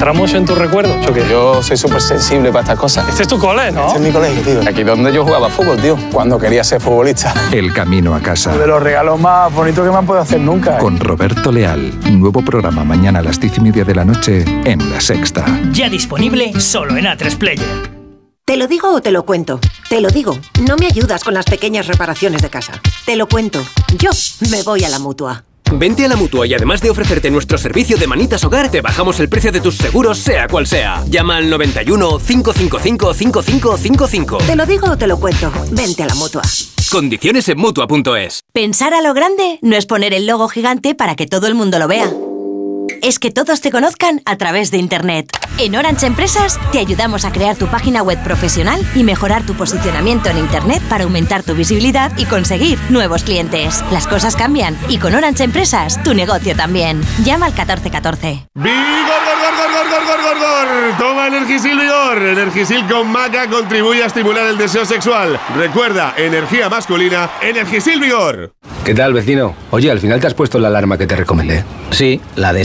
¿Entramos en tus recuerdos o qué? Yo soy súper sensible para estas cosas. Este es tu cole, ¿no? Este es mi colegio, tío. Aquí donde yo jugaba fútbol, tío. Cuando quería ser futbolista. El camino a casa. De los regalos más bonitos que me han podido hacer nunca. ¿eh? Con Roberto Leal. Nuevo programa mañana a las diez y media de la noche en La Sexta. Ya disponible solo en A3 Player. ¿Te lo digo o te lo cuento? Te lo digo. No me ayudas con las pequeñas reparaciones de casa. Te lo cuento. Yo me voy a la mutua. Vente a la mutua y además de ofrecerte nuestro servicio de manitas hogar, te bajamos el precio de tus seguros, sea cual sea. Llama al 91 555 5555. ¿Te lo digo o te lo cuento? Vente a la mutua. Condiciones en mutua.es. Pensar a lo grande no es poner el logo gigante para que todo el mundo lo vea. Es que todos te conozcan a través de Internet. En Orange Empresas te ayudamos a crear tu página web profesional y mejorar tu posicionamiento en Internet para aumentar tu visibilidad y conseguir nuevos clientes. Las cosas cambian y con Orange Empresas tu negocio también. Llama al 1414. ¡Vigor, gor, gor, gor, gor, gor, gor, gor! Toma Energisil Vigor. Energisil con maca contribuye a estimular el deseo sexual. Recuerda, energía masculina, Energisil Vigor. ¿Qué tal, vecino? Oye, al final te has puesto la alarma que te recomendé. Sí, la de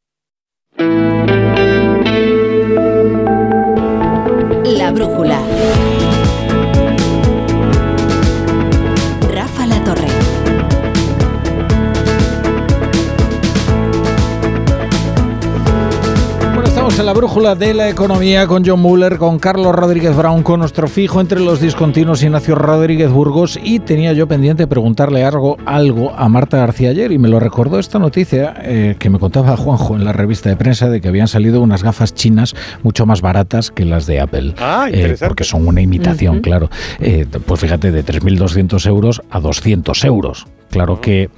La brújula. En la brújula de la economía con John Muller, con Carlos Rodríguez Brown, con nuestro fijo entre los discontinuos Ignacio Rodríguez Burgos y tenía yo pendiente preguntarle algo, algo a Marta García ayer y me lo recordó esta noticia eh, que me contaba Juanjo en la revista de prensa de que habían salido unas gafas chinas mucho más baratas que las de Apple. Ah, eh, porque son una imitación, claro. Eh, pues fíjate, de 3.200 euros a 200 euros. Claro Ah. que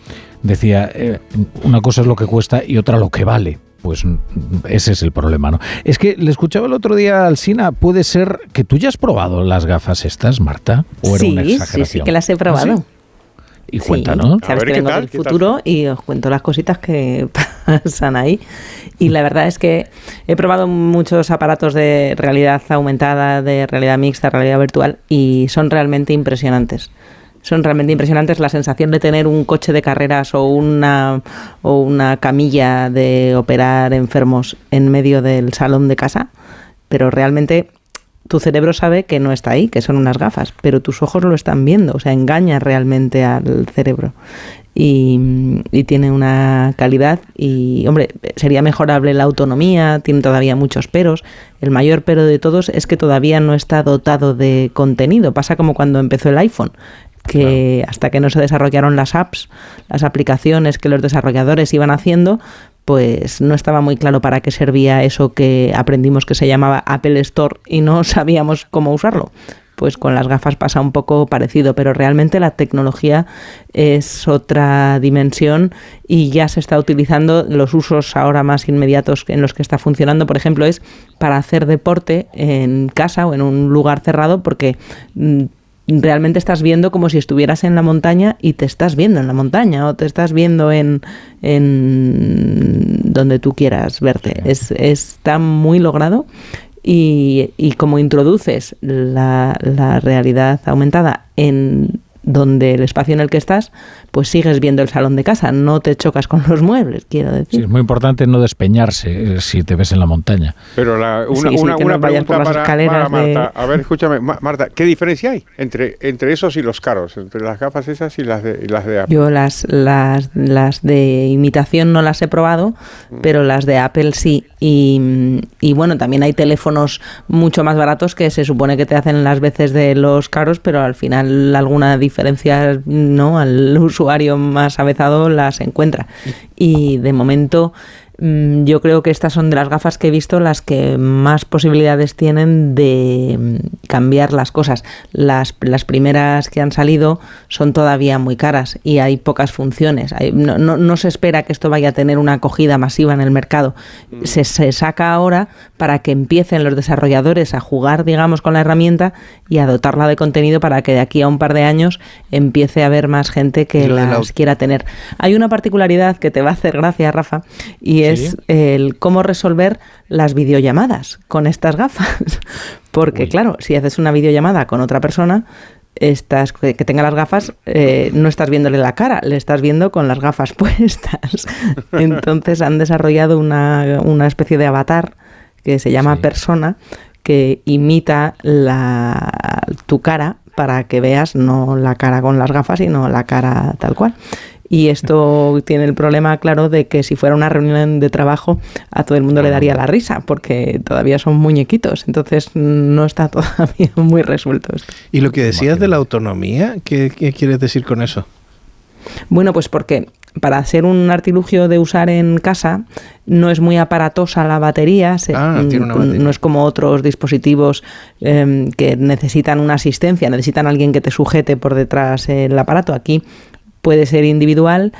decía, eh, una cosa es lo que cuesta y otra lo que vale. Pues ese es el problema, ¿no? Es que le escuchaba el otro día al Sina, puede ser que tú ya has probado las gafas estas, Marta, o era sí, una sí, exageración. sí que las he probado. ¿Ah, sí? Y Sí, cuéntanos. Sabes que vengo del futuro y os cuento las cositas que *laughs* pasan ahí. Y la verdad es que he probado muchos aparatos de realidad aumentada, de realidad mixta, realidad virtual y son realmente impresionantes. Son realmente impresionantes la sensación de tener un coche de carreras o una, o una camilla de operar enfermos en medio del salón de casa, pero realmente tu cerebro sabe que no está ahí, que son unas gafas, pero tus ojos lo están viendo, o sea, engaña realmente al cerebro. Y, y tiene una calidad y, hombre, sería mejorable la autonomía, tiene todavía muchos peros. El mayor pero de todos es que todavía no está dotado de contenido. Pasa como cuando empezó el iPhone que hasta que no se desarrollaron las apps, las aplicaciones que los desarrolladores iban haciendo, pues no estaba muy claro para qué servía eso que aprendimos que se llamaba Apple Store y no *laughs* sabíamos cómo usarlo. Pues con las gafas pasa un poco parecido, pero realmente la tecnología es otra dimensión y ya se está utilizando los usos ahora más inmediatos en los que está funcionando, por ejemplo, es para hacer deporte en casa o en un lugar cerrado porque mm, realmente estás viendo como si estuvieras en la montaña y te estás viendo en la montaña o te estás viendo en, en donde tú quieras verte. Es, está muy logrado y, y como introduces la, la realidad aumentada en donde el espacio en el que estás, pues sigues viendo el salón de casa, no te chocas con los muebles, quiero Sí, decir. es muy importante no despeñarse eh, si te ves en la montaña. Pero la- una, Sí, sí, una, que una no vayas pregunta por las para, escaleras para de- Marta. A ver, escúchame, Ma- Marta, ¿qué diferencia hay entre, entre esos y los caros? Entre las gafas esas y las de, y las de Apple. Yo las, las, las de imitación no las he probado, pero las de Apple sí. Y, y bueno, también hay teléfonos mucho más baratos que se supone que te hacen las veces de los caros, pero al final alguna diferencia no al usuario más avezado las encuentra. Y de momento mm, yo creo que estas son de las gafas que he visto las que más posibilidades tienen de mm, cambiar las cosas. Las, las primeras que han salido son todavía muy caras y hay pocas funciones. Hay- no, no- no se espera que esto vaya a tener una acogida masiva en el mercado. Se, se saca ahora para que empiecen los desarrolladores a jugar, digamos, con la herramienta y a dotarla de contenido para que de aquí a un par de años empiece a haber más gente que de la las quiera tener. Hay una particularidad que te va a hacer gracia, Rafa, y es el cómo resolver las videollamadas con estas gafas. *laughs* Porque, claro, si haces una videollamada con otra persona, estás, que que tenga las gafas, eh, no estás viéndole la cara, le estás viendo con las gafas *laughs* puestas. *laughs* Entonces han desarrollado una, una especie de avatar que se llama persona que imita la, tu cara para que veas no la cara con las gafas, sino la cara tal cual. Y esto *laughs* tiene el problema, claro, de que si fuera una reunión de trabajo, a todo el mundo le daría la risa, porque todavía son muñequitos. Entonces no está *laughs* todavía muy resuelto esto. Y lo que decías de la autonomía, ¿qué, qué quieres decir con eso? Bueno, pues porque para ser un artilugio de usar en casa no es muy aparatosa la batería, se- Ah, tiene una mm, batería. no es como otros dispositivos em, que necesitan una asistencia, necesitan alguien que te sujete por detrás el aparato. Aquí puede ser individual,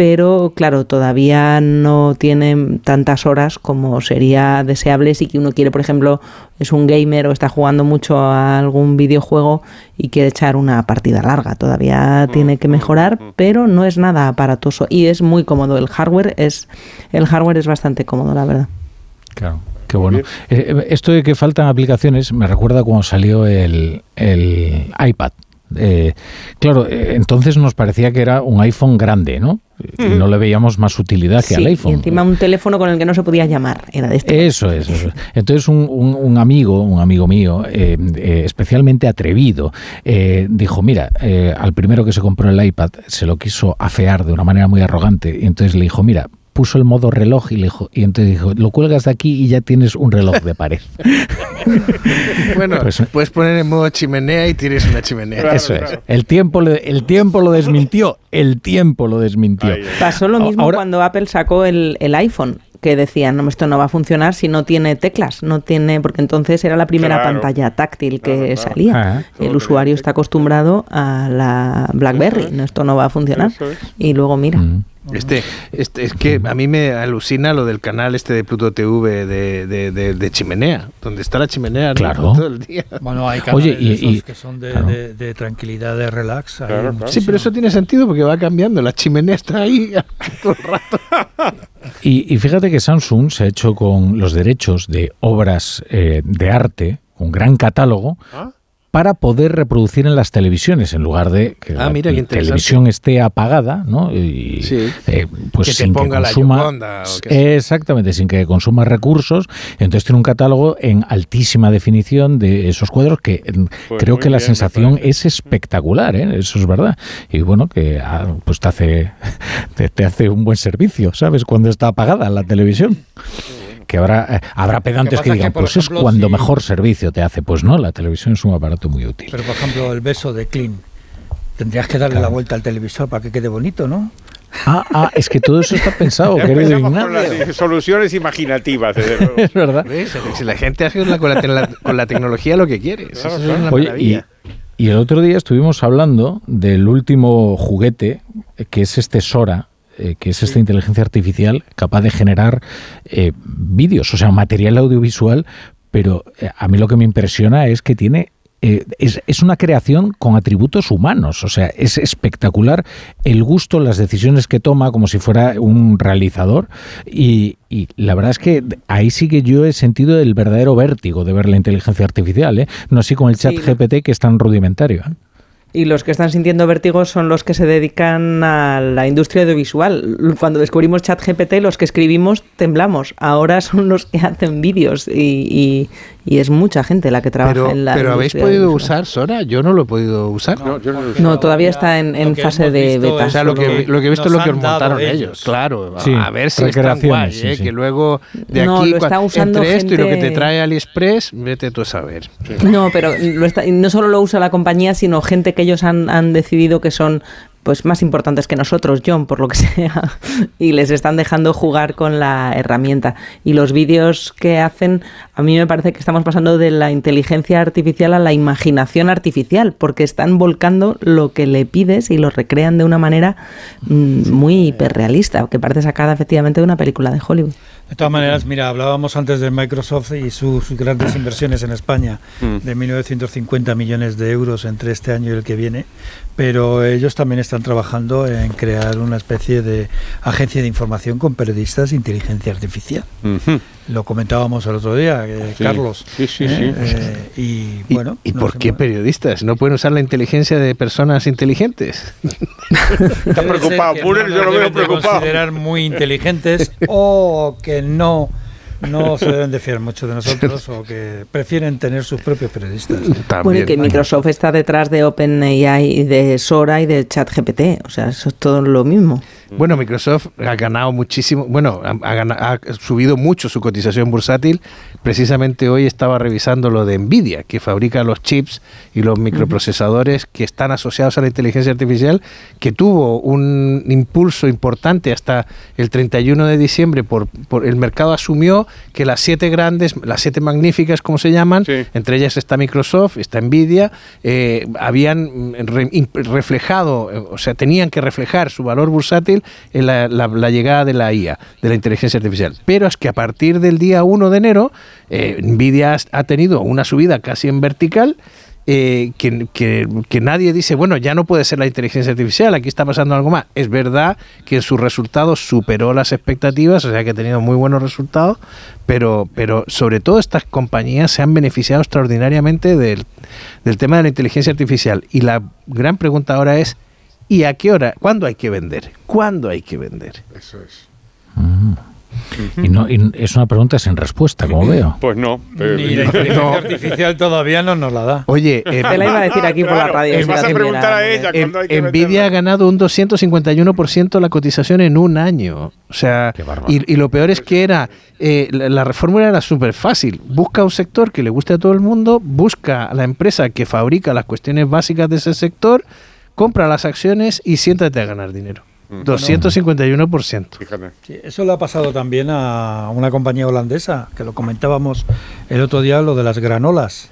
pero claro, todavía no tiene tantas horas como sería deseable si que uno quiere, por ejemplo, es un gamer o está jugando mucho a algún videojuego y quiere echar una partida larga. Todavía tiene que mejorar, pero no es nada aparatoso y es muy cómodo. El hardware es el hardware es bastante cómodo, la verdad. Claro. Qué bueno. Eh, eh, esto de que faltan aplicaciones me recuerda cuando salió el, el iPad. Eh, claro, eh, entonces nos parecía que era un iPhone grande, ¿no? Y no le veíamos más utilidad que Sí, al y iPhone. encima un teléfono con el que no se podía llamar. Era de este. Eso es, eso es. Entonces un, un- un amigo, un amigo mío, eh, eh, especialmente atrevido, eh, dijo, mira, al primero que se compró el iPad se lo quiso afear de una manera muy arrogante y entonces le dijo, mira, puso el modo reloj y, le dijo, y entonces dijo, lo cuelgas de aquí y ya tienes un reloj de pared. *laughs* bueno, Pues- puedes poner en modo chimenea y tienes una chimenea. Eso es. El tiempo, le- el tiempo lo desmintió. El tiempo lo desmintió. Pasó lo mismo ahora- cuando Apple sacó el, el iPhone, que decían, no, esto no va a funcionar si no tiene teclas, no tiene, porque entonces era la primera Claro. pantalla táctil que salía. Ah. el usuario está acostumbrado a la BlackBerry, no, esto no va a funcionar. Y luego mira. Mm. Este, este, es que a mí me alucina lo del canal este de Pluto TV de, de, de- de chimenea, donde está la chimenea ¿no? Claro. todo el día. Bueno, hay canales Oye, y- esos y- que son de, claro. de- de tranquilidad, de relax. hay. Sí, pero eso tiene sentido porque va cambiando. La chimenea está ahí *laughs* todo el rato. *laughs* Y, y fíjate que Samsung se ha hecho con los derechos de obras eh, de arte, un gran catálogo, Ah. Para poder reproducir en las televisiones, en lugar de que Ah, la mira, televisión esté apagada, ¿no? Y, Sí. eh, pues Que te sin ponga que la consuma, o sé. exactamente, sin que consuma recursos. Entonces tiene un catálogo en altísima definición de esos cuadros que eh, Pues creo que la bien, sensación es espectacular, ¿eh? eso es verdad. Y bueno, que ah, pues te hace, *laughs* te, te hace un buen servicio, ¿sabes? Cuando está apagada la televisión. Que habrá, eh, habrá pedantes que es que, digan, pues ejemplo, es cuando si- mejor servicio te hace. Pues no, la televisión es un aparato muy útil. Pero por ejemplo, el beso de Clean. Tendrías que darle la vuelta al televisor para que quede bonito, ¿no? Ah, ah, es que todo eso está pensado, *laughs* querido Ignacio. las soluciones imaginativas, desde luego. *laughs* Es verdad. ¿Ves? Si la gente hace la- con, la, te- con la tecnología lo que quiere. Eso es una Oye, y, maravilla. y el otro día estuvimos hablando del último juguete, eh, que es este Sora, eh, que es esta inteligencia artificial capaz de generar eh, vídeos, o sea, material audiovisual, pero eh, a mí lo que me impresiona es que tiene... eh, es, es una creación con atributos humanos, o sea, es espectacular el gusto, las decisiones que toma como si fuera un realizador y, y la verdad es que ahí sí que yo he sentido el verdadero vértigo de ver la inteligencia artificial, ¿eh? no así con el chat Sí. GPT que es tan rudimentario. ¿eh? Y los que están sintiendo vértigo son los que se dedican a la industria audiovisual. Cuando descubrimos ChatGPT, los que escribimos temblamos. Ahora son los que hacen vídeos y, y- y es mucha gente la que trabaja Pero, en la pero ¿habéis podido usar Sora? Yo no lo he podido usar. No, yo no lo No, todavía está en, en fase de beta. O sea, lo que, lo que he visto es lo que dado montaron ellos. ellos. Claro, a- Sí, a ver si es tan recreaciones, guay, sí, ¿eh? sí. que luego de No, aquí, lo está usando entre esto y lo que te gente- trae AliExpress, vete tú a saber. No, pero lo está- no solo lo usa la compañía, sino gente que ellos han, han decidido que son pues más importantes que nosotros, John, por lo que *laughs* sea, y les están dejando jugar con la herramienta. Y los vídeos que hacen, a mí me parece que estamos pasando de la inteligencia artificial a la imaginación artificial, porque están volcando lo que le pides y lo recrean de una manera mm, muy hiperrealista, que parece sacada efectivamente de una película de Hollywood. De todas maneras, mira, hablábamos antes de Microsoft y sus, grandes inversiones en España, Mm. de 1.950 millones de euros entre este año y el que viene, pero ellos también están trabajando en crear una especie de agencia de información con periodistas de inteligencia artificial. Lo comentábamos el otro día, eh, Sí. Carlos. Sí, sí, ¿eh? sí. Eh, y ¿Y, bueno, ¿y por qué periodistas? ¿No pueden usar la inteligencia de personas inteligentes? *laughs* Está preocupado, no yo lo veo preocupado. considerar muy inteligentes o que no no se deben de fiar mucho de nosotros o que prefieren tener sus propios periodistas. Bueno, y que Microsoft está detrás de OpenAI y de Sora y de ChatGPT. O sea, eso es todo lo mismo. Bueno, Microsoft ha ganado muchísimo, bueno, ha, ha ha subido mucho su cotización bursátil. Precisamente hoy estaba revisando lo de Nvidia, que fabrica los chips y los microprocesadores que están asociados a la inteligencia artificial, que tuvo un impulso importante hasta el 31 de diciembre. Por, por el mercado asumió que las siete grandes, las siete magníficas, como se llaman, entre ellas está Microsoft, está Nvidia, eh, habían re- reflejado, o sea, tenían que reflejar su valor bursátil la, llegada de la IA, de la inteligencia artificial. Pero es que a partir del día 1 de enero, eh, Nvidia ha tenido una subida casi en vertical. eh, que nadie dice, bueno, ya no puede ser la inteligencia artificial, aquí está pasando algo más. Es verdad que en sus resultados superó las expectativas, o sea que ha tenido muy buenos resultados, pero, pero sobre todo estas compañías se han beneficiado extraordinariamente del, del tema de la inteligencia artificial. Y la gran pregunta ahora es, ¿y a qué hora? ¿Cuándo hay que vender? ¿Cuándo hay que vender? Eso es. y, no, y es una pregunta sin respuesta, como veo. Pues no. pero- Ni la inteligencia artificial todavía no nos la da. Oye, *laughs* eh, Te la iba a decir aquí por la Claro, radio. vas la a preguntar a ella cuando hay que Nvidia ha ganado un 251% la cotización en un año. O sea, y, y lo peor es que era, eh, la, la reforma era súper fácil. Busca un sector que le guste a todo el mundo, busca a la empresa que fabrica las cuestiones básicas de ese sector, compra las acciones y siéntate a ganar dinero. 251%. Fíjate. Sí, eso le ha pasado también a una compañía holandesa, que lo comentábamos el otro día, lo de las granolas.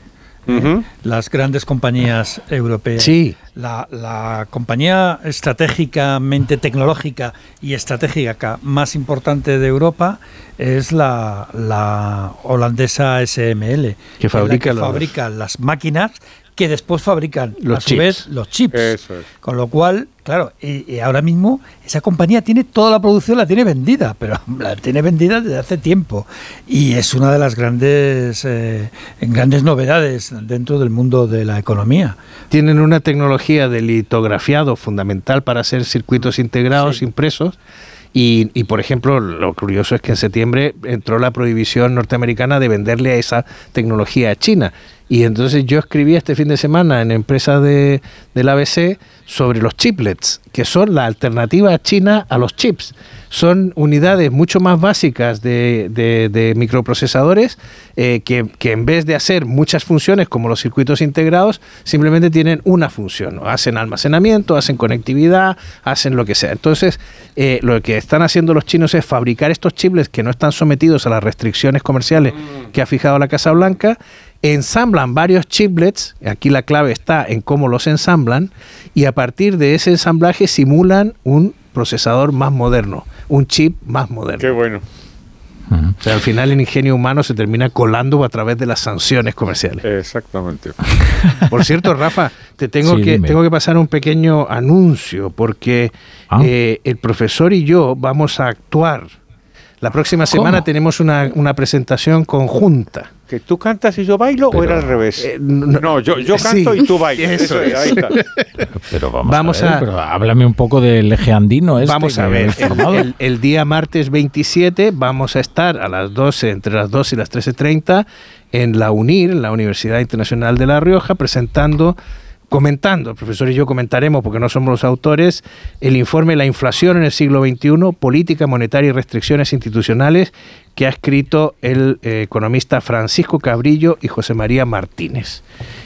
Ujú. Las grandes compañías europeas. Sí. La, la compañía estratégicamente tecnológica y estratégica más importante de Europa es la, la holandesa SML, Que es la fabrica que los- fabrica las máquinas que después fabrican Los a su chips. vez los chips. Eso es. Con lo cual, claro, y, y ahora mismo esa compañía tiene toda la producción, la tiene vendida, *laughs* pero la tiene vendida desde hace tiempo. Y es una de las grandes, eh, grandes novedades dentro del mundo de la economía. Tienen una tecnología de litografiado fundamental para hacer circuitos integrados impresos. Y, y, por ejemplo, lo curioso es que en septiembre entró la prohibición norteamericana de venderle a esa tecnología a China. Y entonces yo escribí este fin de semana en empresa de, del ABC sobre los chiplets, que son la alternativa China a los chips. Son unidades mucho más básicas de, de- de microprocesadores eh, que, que en vez de hacer muchas funciones como los circuitos integrados, simplemente tienen una función. Hacen almacenamiento, hacen conectividad, hacen lo que sea. Entonces, eh, lo que están haciendo los chinos es fabricar estos chiplets que no están sometidos a las restricciones comerciales que ha fijado la Casa Blanca ensamblan varios chiplets, aquí la clave está en cómo los ensamblan, y a partir de ese ensamblaje simulan un procesador más moderno, un chip más moderno. Qué bueno. O sea, al final el ingenio humano se termina colando a través de las sanciones comerciales. Exactamente. *laughs* Por cierto, Rafa, te tengo, Sí, que, dime. tengo que pasar un pequeño anuncio, porque Ah. eh, el profesor y yo vamos a actuar. La próxima semana ¿Cómo? tenemos una, una presentación conjunta. ¿Que tú cantas y yo bailo o era al revés? Eh, no, no, yo, yo sí, canto y tú *laughs* bailas. eso Eso es, ahí está. *laughs* Pero vamos, Vamos a, ver, a- pero háblame un poco del eje andino este Vamos a ver, el día martes 27 vamos a estar a las 12, entre las 12 y las 13.30 en la UNIR, en la Universidad Internacional de La Rioja, presentando, comentando, el profesor y yo comentaremos, porque no somos los autores, el informe La inflación en el siglo XXI, política monetaria y restricciones institucionales, que ha escrito el eh, economista Francisco Cabrillo y José María Martínez.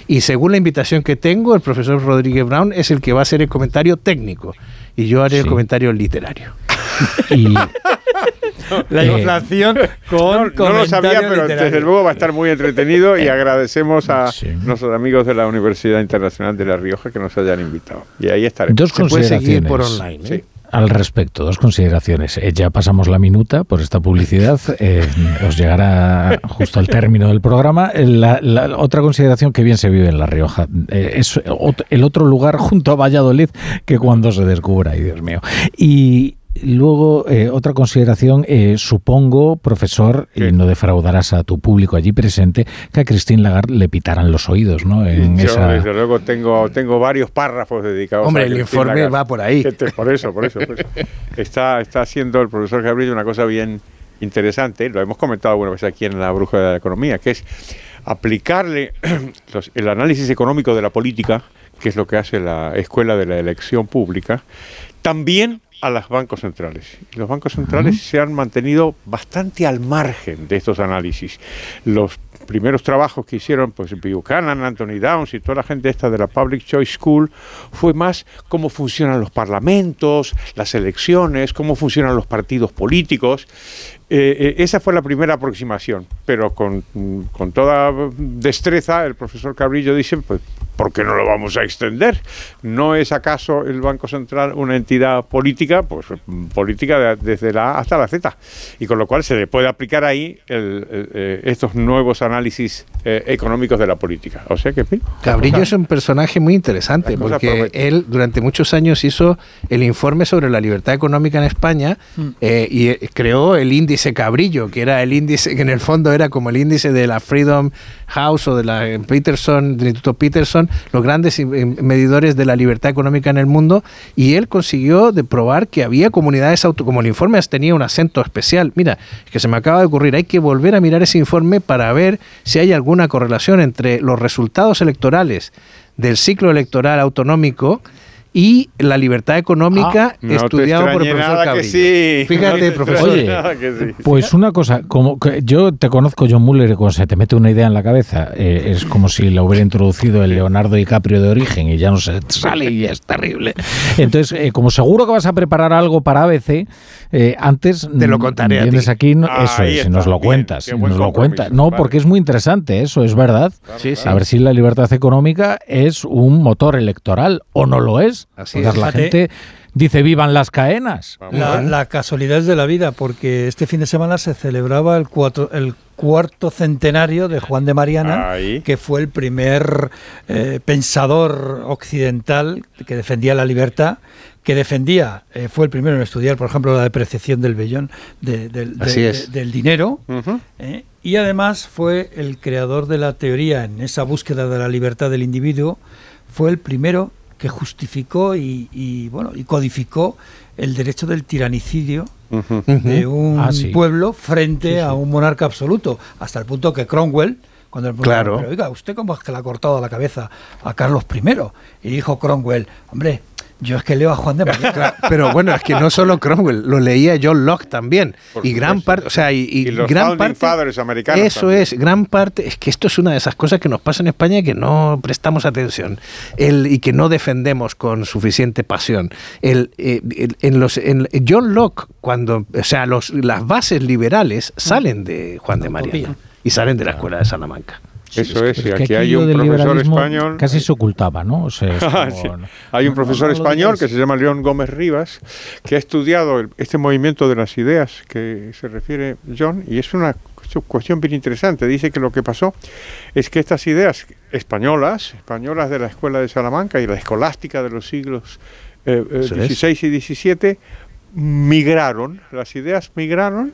Y según la invitación que tengo, el profesor Rodríguez Brown es el que va a hacer el comentario técnico y yo haré el comentario literario. Y *laughs* La Eh, inflación con No lo sabía, pero literario. desde luego va a estar muy entretenido y *laughs* agradecemos a Sí. nuestros amigos de la Universidad Internacional de La Rioja que nos hayan invitado. Y ahí estaremos. dos Se puede seguir por online. ¿eh? Sí. al respecto, dos consideraciones. Eh, ya pasamos la minuta por esta publicidad, eh, os llegará justo al término del programa. Eh, La, la otra consideración que bien se vive en La Rioja eh, es ot- el otro lugar *laughs* junto a Valladolid que cuando se descubra, ay Dios mío. Y Luego, eh, otra consideración, eh, supongo, profesor, y no defraudarás a tu público allí presente, que a Christine Lagarde le pitaran los oídos, ¿no? En Yo, esa... desde luego, tengo, tengo varios párrafos dedicados Hombre, a el informe Lagarde. va por ahí. Que te- Por eso, por eso. por eso. Está, está haciendo el profesor Gabriel una cosa bien interesante, lo hemos comentado alguna vez aquí en la Bruja de la Economía, que es aplicarle *clears throat* los- el análisis económico de la política, que es lo que hace la Escuela de la Elección Pública, también a los bancos centrales. Los bancos centrales se han mantenido bastante al margen de estos análisis. Los primeros trabajos que hicieron pues Buchanan, Anthony Downs y toda la gente esta de la Public Choice School fue más cómo funcionan los parlamentos, las elecciones, cómo funcionan los partidos políticos. Eh, eh, esa fue la primera aproximación, pero con, con toda destreza el profesor Cabrillo dice, pues, ¿por qué no lo vamos a extender? ¿No es acaso el Banco Central una entidad política? Pues mm, política de- desde la A hasta la Z. Y con lo cual se le puede aplicar ahí el- el, eh, estos nuevos análisis eh, económicos de la política. O sea que, Cabrillo es un personaje muy interesante porque promete. él durante muchos años hizo el informe sobre la libertad económica en España eh, y creó el índice Cabrillo, que era el índice que en el fondo era como el índice de la Freedom House o de la Peterson, del Instituto Peterson, los grandes eh, medidores de la libertad económica en el mundo, y él consiguió de probar que había comunidades auto, como el informe tenía un acento especial. Mira, que se me acaba de ocurrir, hay que volver a mirar ese informe para ver si hay alguna correlación entre los resultados electorales del ciclo electoral autonómico y la libertad económica Ah, no te estudiado por el profesor nada que Cabrillo. sí. Fíjate, No te profesor. Oye, nada que sí. Pues una cosa, como que yo te conozco, John Muller, y cuando se te mete una idea en la cabeza, eh, es como si la hubiera introducido el Leonardo DiCaprio de origen y ya no se sale y es terrible. Entonces, eh, como seguro que vas a preparar algo para ABC, eh, antes Te lo contaré a vienes ti. aquí, no- eso es, está, nos lo bien, cuentas, nos lo cuentas. No, vale. porque es muy interesante, eso es verdad. Sí. A ver si la libertad económica es un motor electoral o no lo es. Así Porque es. la gente dice vivan las caenas. La, la casualidad es de la vida, porque este fin de semana se celebraba el, cuatro- el cuarto centenario de Juan de Mariana, Ahí. que fue el primer eh, pensador occidental que defendía la libertad, que defendía, eh, fue el primero en estudiar, por ejemplo, la depreciación del vellón, de- del- de- Así de- es. del dinero. ¿eh? y además fue el creador de la teoría en esa búsqueda de la libertad del individuo, fue el primero que justificó y, y, bueno y codificó el derecho del tiranicidio de un Ah, sí. pueblo frente a un monarca absoluto, hasta el punto que Cromwell cuando preguntaron, Claro. "Pero, oiga, ¿usted cómo es que le ha cortado la cabeza a Carlos I? Y dijo Cromwell, hombre, yo es que leo a Juan de Mariana. Claro, pero bueno, es que no solo Cromwell, lo leía John Locke también. Por y gran parte, o sea, y, y Y los gran parte. fathers americanos Eso también. es, gran parte. Es que esto es una de esas cosas que nos pasa en España y que no prestamos atención el, y que no defendemos con suficiente pasión. El, eh, el- en los, en John Locke, cuando, o sea, los, las bases liberales salen de Juan de Mariana y salen de la escuela de Salamanca. Eso es, y aquí hay un profesor español. Casi se ocultaba, ¿no? O sea, es *laughs* Ah, como- sí. Hay un profesor no español que se llama León Gómez Rivas, que ha estudiado el- este movimiento de las ideas que se refiere John, y es una cu- cuestión bien interesante. Dice que lo que pasó es que estas ideas españolas, españolas de la Escuela de Salamanca y la escolástica de los siglos eh, eh. XVI y XVII, migraron, las ideas migraron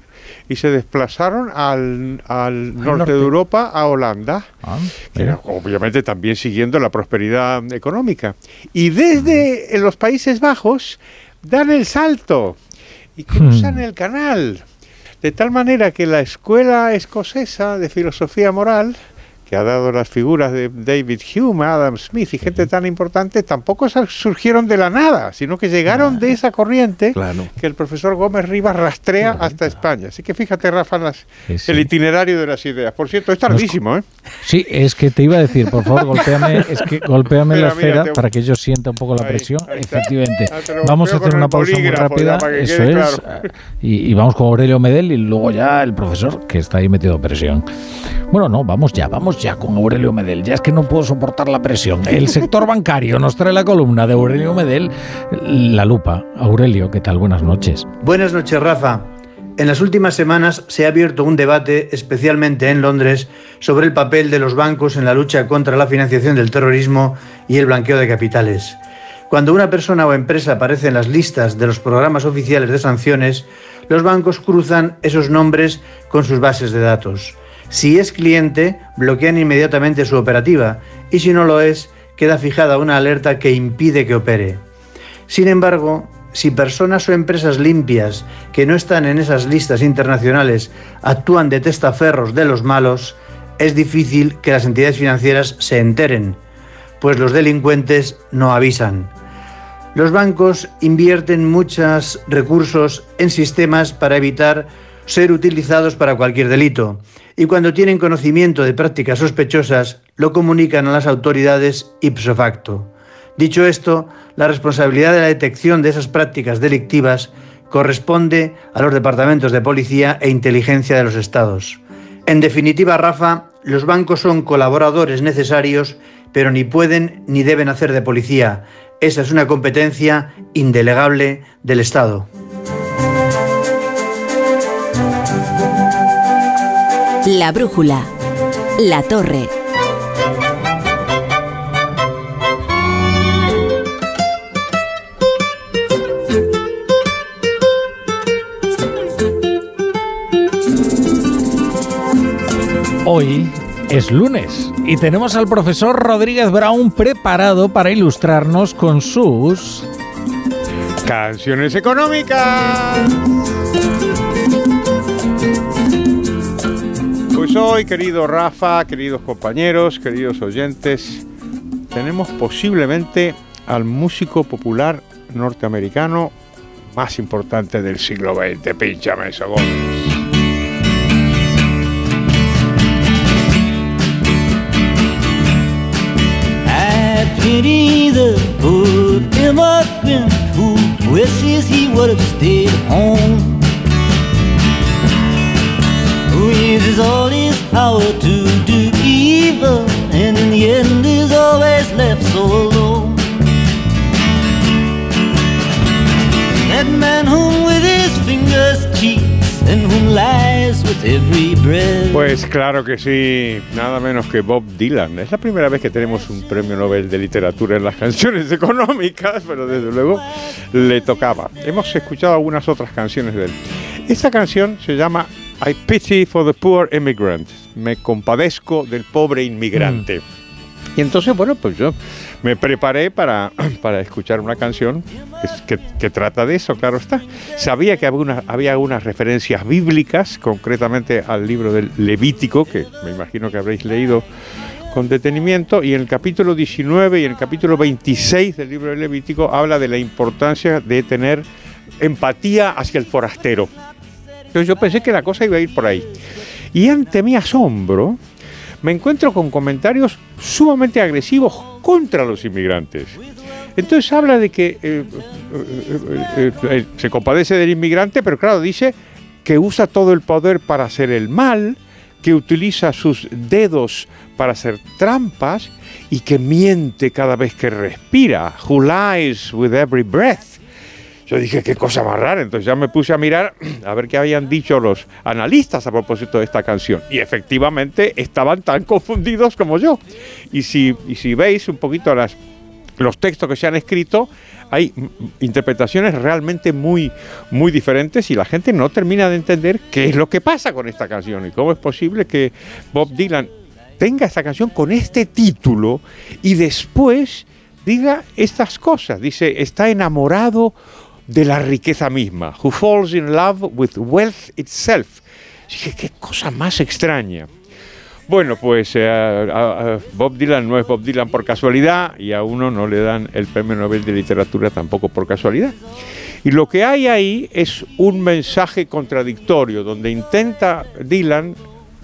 y se desplazaron al, al norte, norte. de Europa, a Holanda Ah, que era, obviamente también siguiendo la prosperidad económica. Y desde eh, los Países Bajos dan el salto y cruzan Hmm. el canal. De tal manera que la escuela escocesa de filosofía moral, que ha dado las figuras de David Hume, Adam Smith y gente tan importante, tampoco surgieron de la nada, sino que llegaron de esa corriente Claro. que el profesor Gómez Rivas rastrea hasta España. Así que fíjate, Rafa, las- Sí, sí. el itinerario de las ideas. Por cierto, es tardísimo, ¿eh? Sí, es que te iba a decir, por favor, golpéame, *laughs* es que golpéame la mira, esfera te- para que yo sienta un poco la presión. ahí. Efectivamente. Ah, Vamos a hacer una pausa muy ya, rápida. Eso es. claro. *laughs* Y, y vamos con Aurelio Medel y luego ya el profesor que está ahí metido presión. Bueno, no, vamos ya, vamos ya con Aurelio Medel. Ya es que no puedo soportar la presión. El sector bancario nos trae la columna de Aurelio Medel, La Lupa. Aurelio, ¿qué tal? Buenas noches. Buenas noches, Rafa. En las últimas semanas se ha abierto un debate, especialmente en Londres, sobre el papel de los bancos en la lucha contra la financiación del terrorismo y el blanqueo de capitales. Cuando una persona o empresa aparece en las listas de los programas oficiales de sanciones, los bancos cruzan esos nombres con sus bases de datos. Si es cliente, bloquean inmediatamente su operativa y si no lo es, queda fijada una alerta que impide que opere. Sin embargo, si personas o empresas limpias que no están en esas listas internacionales actúan de testaferros de los malos, es difícil que las entidades financieras se enteren, pues los delincuentes no avisan. Los bancos invierten muchos recursos en sistemas para evitar ser utilizados para cualquier delito y cuando tienen conocimiento de prácticas sospechosas lo comunican a las autoridades ipso facto. Dicho esto, la responsabilidad de la detección de esas prácticas delictivas corresponde a los departamentos de policía e inteligencia de los estados. En definitiva, Rafa, los bancos son colaboradores necesarios, pero ni pueden ni deben hacer de policía. Esa es una competencia indelegable del Estado. La brújula. La torre. Hoy es lunes y tenemos al profesor Rodríguez Brown preparado para ilustrarnos con sus canciones económicas. Pues hoy, querido Rafa, queridos compañeros, queridos oyentes, tenemos posiblemente al músico popular norteamericano más importante del siglo XX. Pínchame eso, Gómez. Pues claro que sí, nada menos que Bob Dylan. Es la primera vez que tenemos un premio Nobel de literatura en las *laughs* canciones económicas, pero desde luego le tocaba. Hemos escuchado algunas otras canciones de él. Esta canción se llama I Pity for the Poor Immigrant. Me compadezco del pobre inmigrante. Y entonces, bueno, pues yo me preparé para, *clears throat* para escuchar una canción que, que, trata de eso, claro está. Sabía que había, una, había algunas referencias bíblicas, concretamente al libro del Levítico, que me imagino que habréis leído con detenimiento, y en el capítulo 19 y en el capítulo 26 del libro del Levítico habla de la importancia de tener empatía hacia el forastero. Entonces yo pensé que la cosa iba a ir por ahí. Y ante mi asombro, me encuentro con comentarios sumamente agresivos contra los inmigrantes. Entonces habla de que eh, eh, eh, se compadece del inmigrante, pero claro, dice que usa todo el poder para hacer el mal, que utiliza sus dedos para hacer trampas y que miente cada vez que respira. Who lies with every breath. Yo dije, qué cosa más rara. Entonces ya me puse a mirar a ver qué habían dicho los analistas a propósito de esta canción. Y efectivamente estaban tan confundidos como yo. Y si, y si veis un poquito las, los textos que se han escrito, hay interpretaciones realmente muy, muy diferentes y la gente no termina de entender qué es lo que pasa con esta canción y cómo es posible que Bob Dylan tenga esta canción con este título y después diga estas cosas. Dice, está enamorado de la riqueza misma. Who falls in love with wealth itself. Dije, qué cosa más extraña. Bueno, pues eh, Bob Dylan no es Bob Dylan por casualidad y a uno no le dan el premio Nobel de Literatura tampoco por casualidad. Y lo que hay ahí es un mensaje contradictorio donde intenta Dylan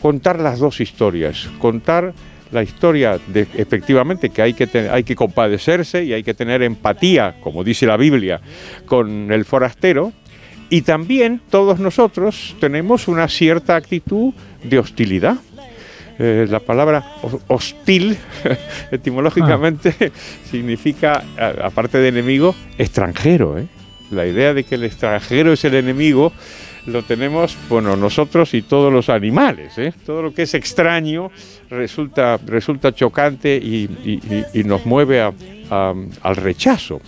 contar las dos historias, contar la historia de efectivamente que hay que, hay que compadecerse y hay que tener empatía, como dice la Biblia, con el forastero. Y también todos nosotros tenemos una cierta actitud de hostilidad. Eh, la palabra hostil *laughs* etimológicamente ah. *laughs* significa, aparte de enemigo, extranjero. ¿eh? La idea de que el extranjero es el enemigo lo tenemos, bueno, nosotros y todos los animales. ¿eh? Todo lo que es extraño resulta, resulta chocante y, nos mueve al rechazo.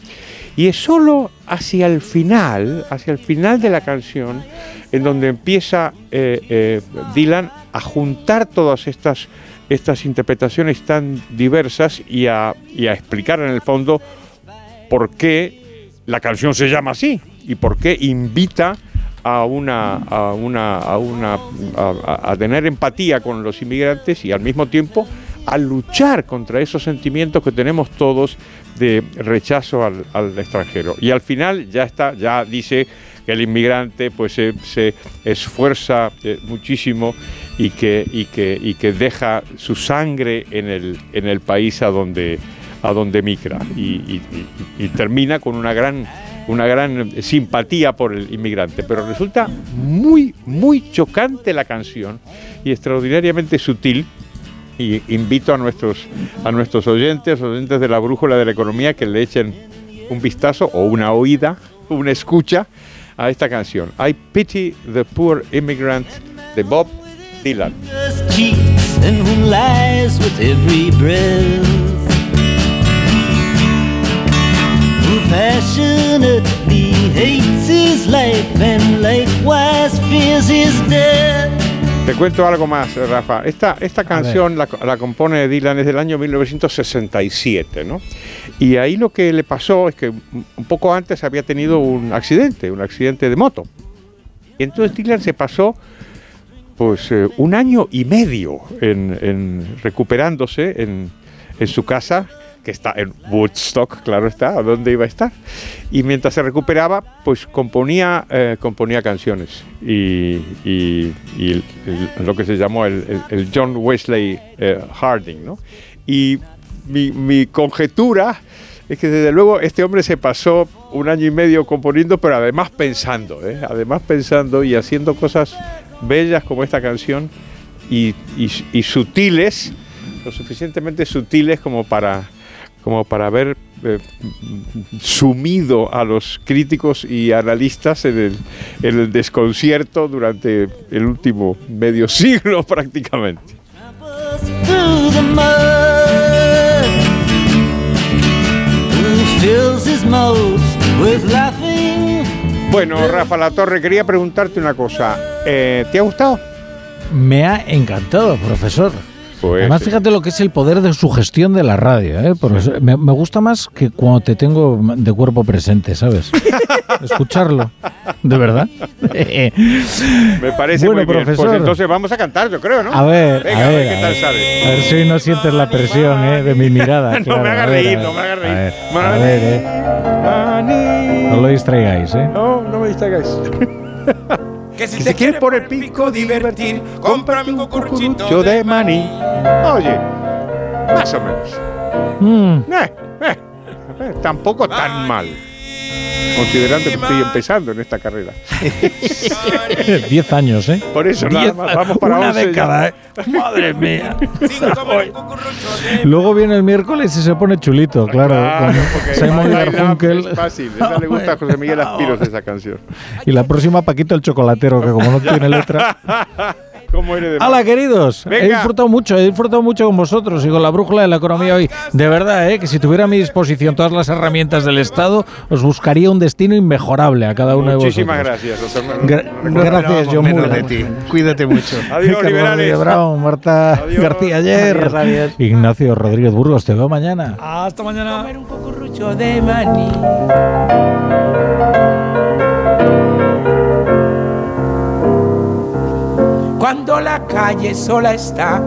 Y es solo hacia el final, hacia el final de la canción, en donde empieza eh, eh, Dylan a juntar todas estas, estas interpretaciones tan diversas y a, y a explicar en el fondo por qué la canción se llama así y por qué invita a una, a, una, a, una, a, tener empatía con los inmigrantes y al mismo tiempo a luchar contra esos sentimientos que tenemos todos de rechazo al, extranjero. Y al final ya está, ya dice que el inmigrante pues se, esfuerza eh, muchísimo y que, y, que, y que deja su sangre en el, en el país a donde, a donde migra y, y termina con una gran una gran simpatía por el inmigrante, pero resulta muy, muy chocante la canción y extraordinariamente sutil. Y invito a nuestros, a nuestros oyentes, oyentes de la brújula de la economía, que le echen un vistazo o una oída, una escucha a esta canción. I Pity the Poor Immigrant de Bob Dylan. Passionately hates his life and likewise fears his death. Te cuento algo más, Rafa. Esta, esta canción la, la compone Dylan desde el año 1967, ¿no? Y ahí lo que le pasó es que un poco antes había tenido un accidente, un accidente de moto. Y entonces Dylan se pasó pues eh, un año y medio en, en recuperándose en, en su casa, que está en Woodstock, claro está, ¿a dónde iba a estar? Y mientras se recuperaba, pues componía, eh, componía canciones y, y- y el- lo que se llamó el- el John Wesley eh, Harding, ¿no? Y mi, mi conjetura es que desde luego este hombre se pasó un año y medio componiendo, pero además pensando, ¿eh? además pensando y haciendo cosas bellas como esta canción y, y- y sutiles, lo suficientemente sutiles como para, como para haber eh, sumido a los críticos y analistas en el, desconcierto durante el último medio *laughs* siglo prácticamente. Bueno, Rafa La Torre, quería preguntarte una cosa. Eh, ¿Te ha gustado? Me ha encantado, profesor. Pues, Además, fíjate lo que es el poder de sugestión de la radio. ¿eh? Profesor, me, me gusta más que cuando te tengo de cuerpo presente, ¿sabes? *laughs* Escucharlo, de verdad. *laughs* Me parece Bueno, muy bien. profesor. Pues entonces vamos a cantar, yo creo, ¿no? A ver, Venga, a ver, qué a tal ver. sale. A ver si no sientes la presión ¿eh? de mi mirada. *laughs* No claro, me hagas a ver, reír, no me hagas reír. A ver, a ver, ¿eh? No lo distraigáis, ¿eh? No, no me distraigáis. Que si Que se quiere quieres por el pico divertir, cómprame un cucuruchito Yo de maní. Oye, más o menos. Mm. Eh, eh, eh, tampoco tan mal. Considerando que estoy empezando en esta carrera. *laughs* Diez años, ¿eh? Por eso, nada más, vamos para una 11 ya. década, ¿eh? Madre mía. Luego viene el miércoles y se pone chulito, claro. Claro, Simon Garfunkel. Es fácil. Esa le gusta a José Miguel Aspiros esa canción. Y la próxima Paquito el chocolatero, que como no tiene letra. *laughs* ¿Cómo eres de Hola, malo? queridos. He disfrutado mucho, he disfrutado mucho con vosotros y con la brújula de la economía hoy. De verdad, ¿eh? que si tuviera a mi disposición todas las herramientas del Estado, os buscaría un destino inmejorable a cada uno Muchísimas de vosotros. gracias, doctor. Gra- gracias, yo menos muy de ti. Cuídate mucho. *laughs* Adiós, Carlos liberales. Brown, Marta Adiós. García ayer. Adiós, adiós. Ignacio Rodríguez Burgos, te veo mañana. Hasta mañana. Comer un cucurucho de maní. Cuando la calle sola está,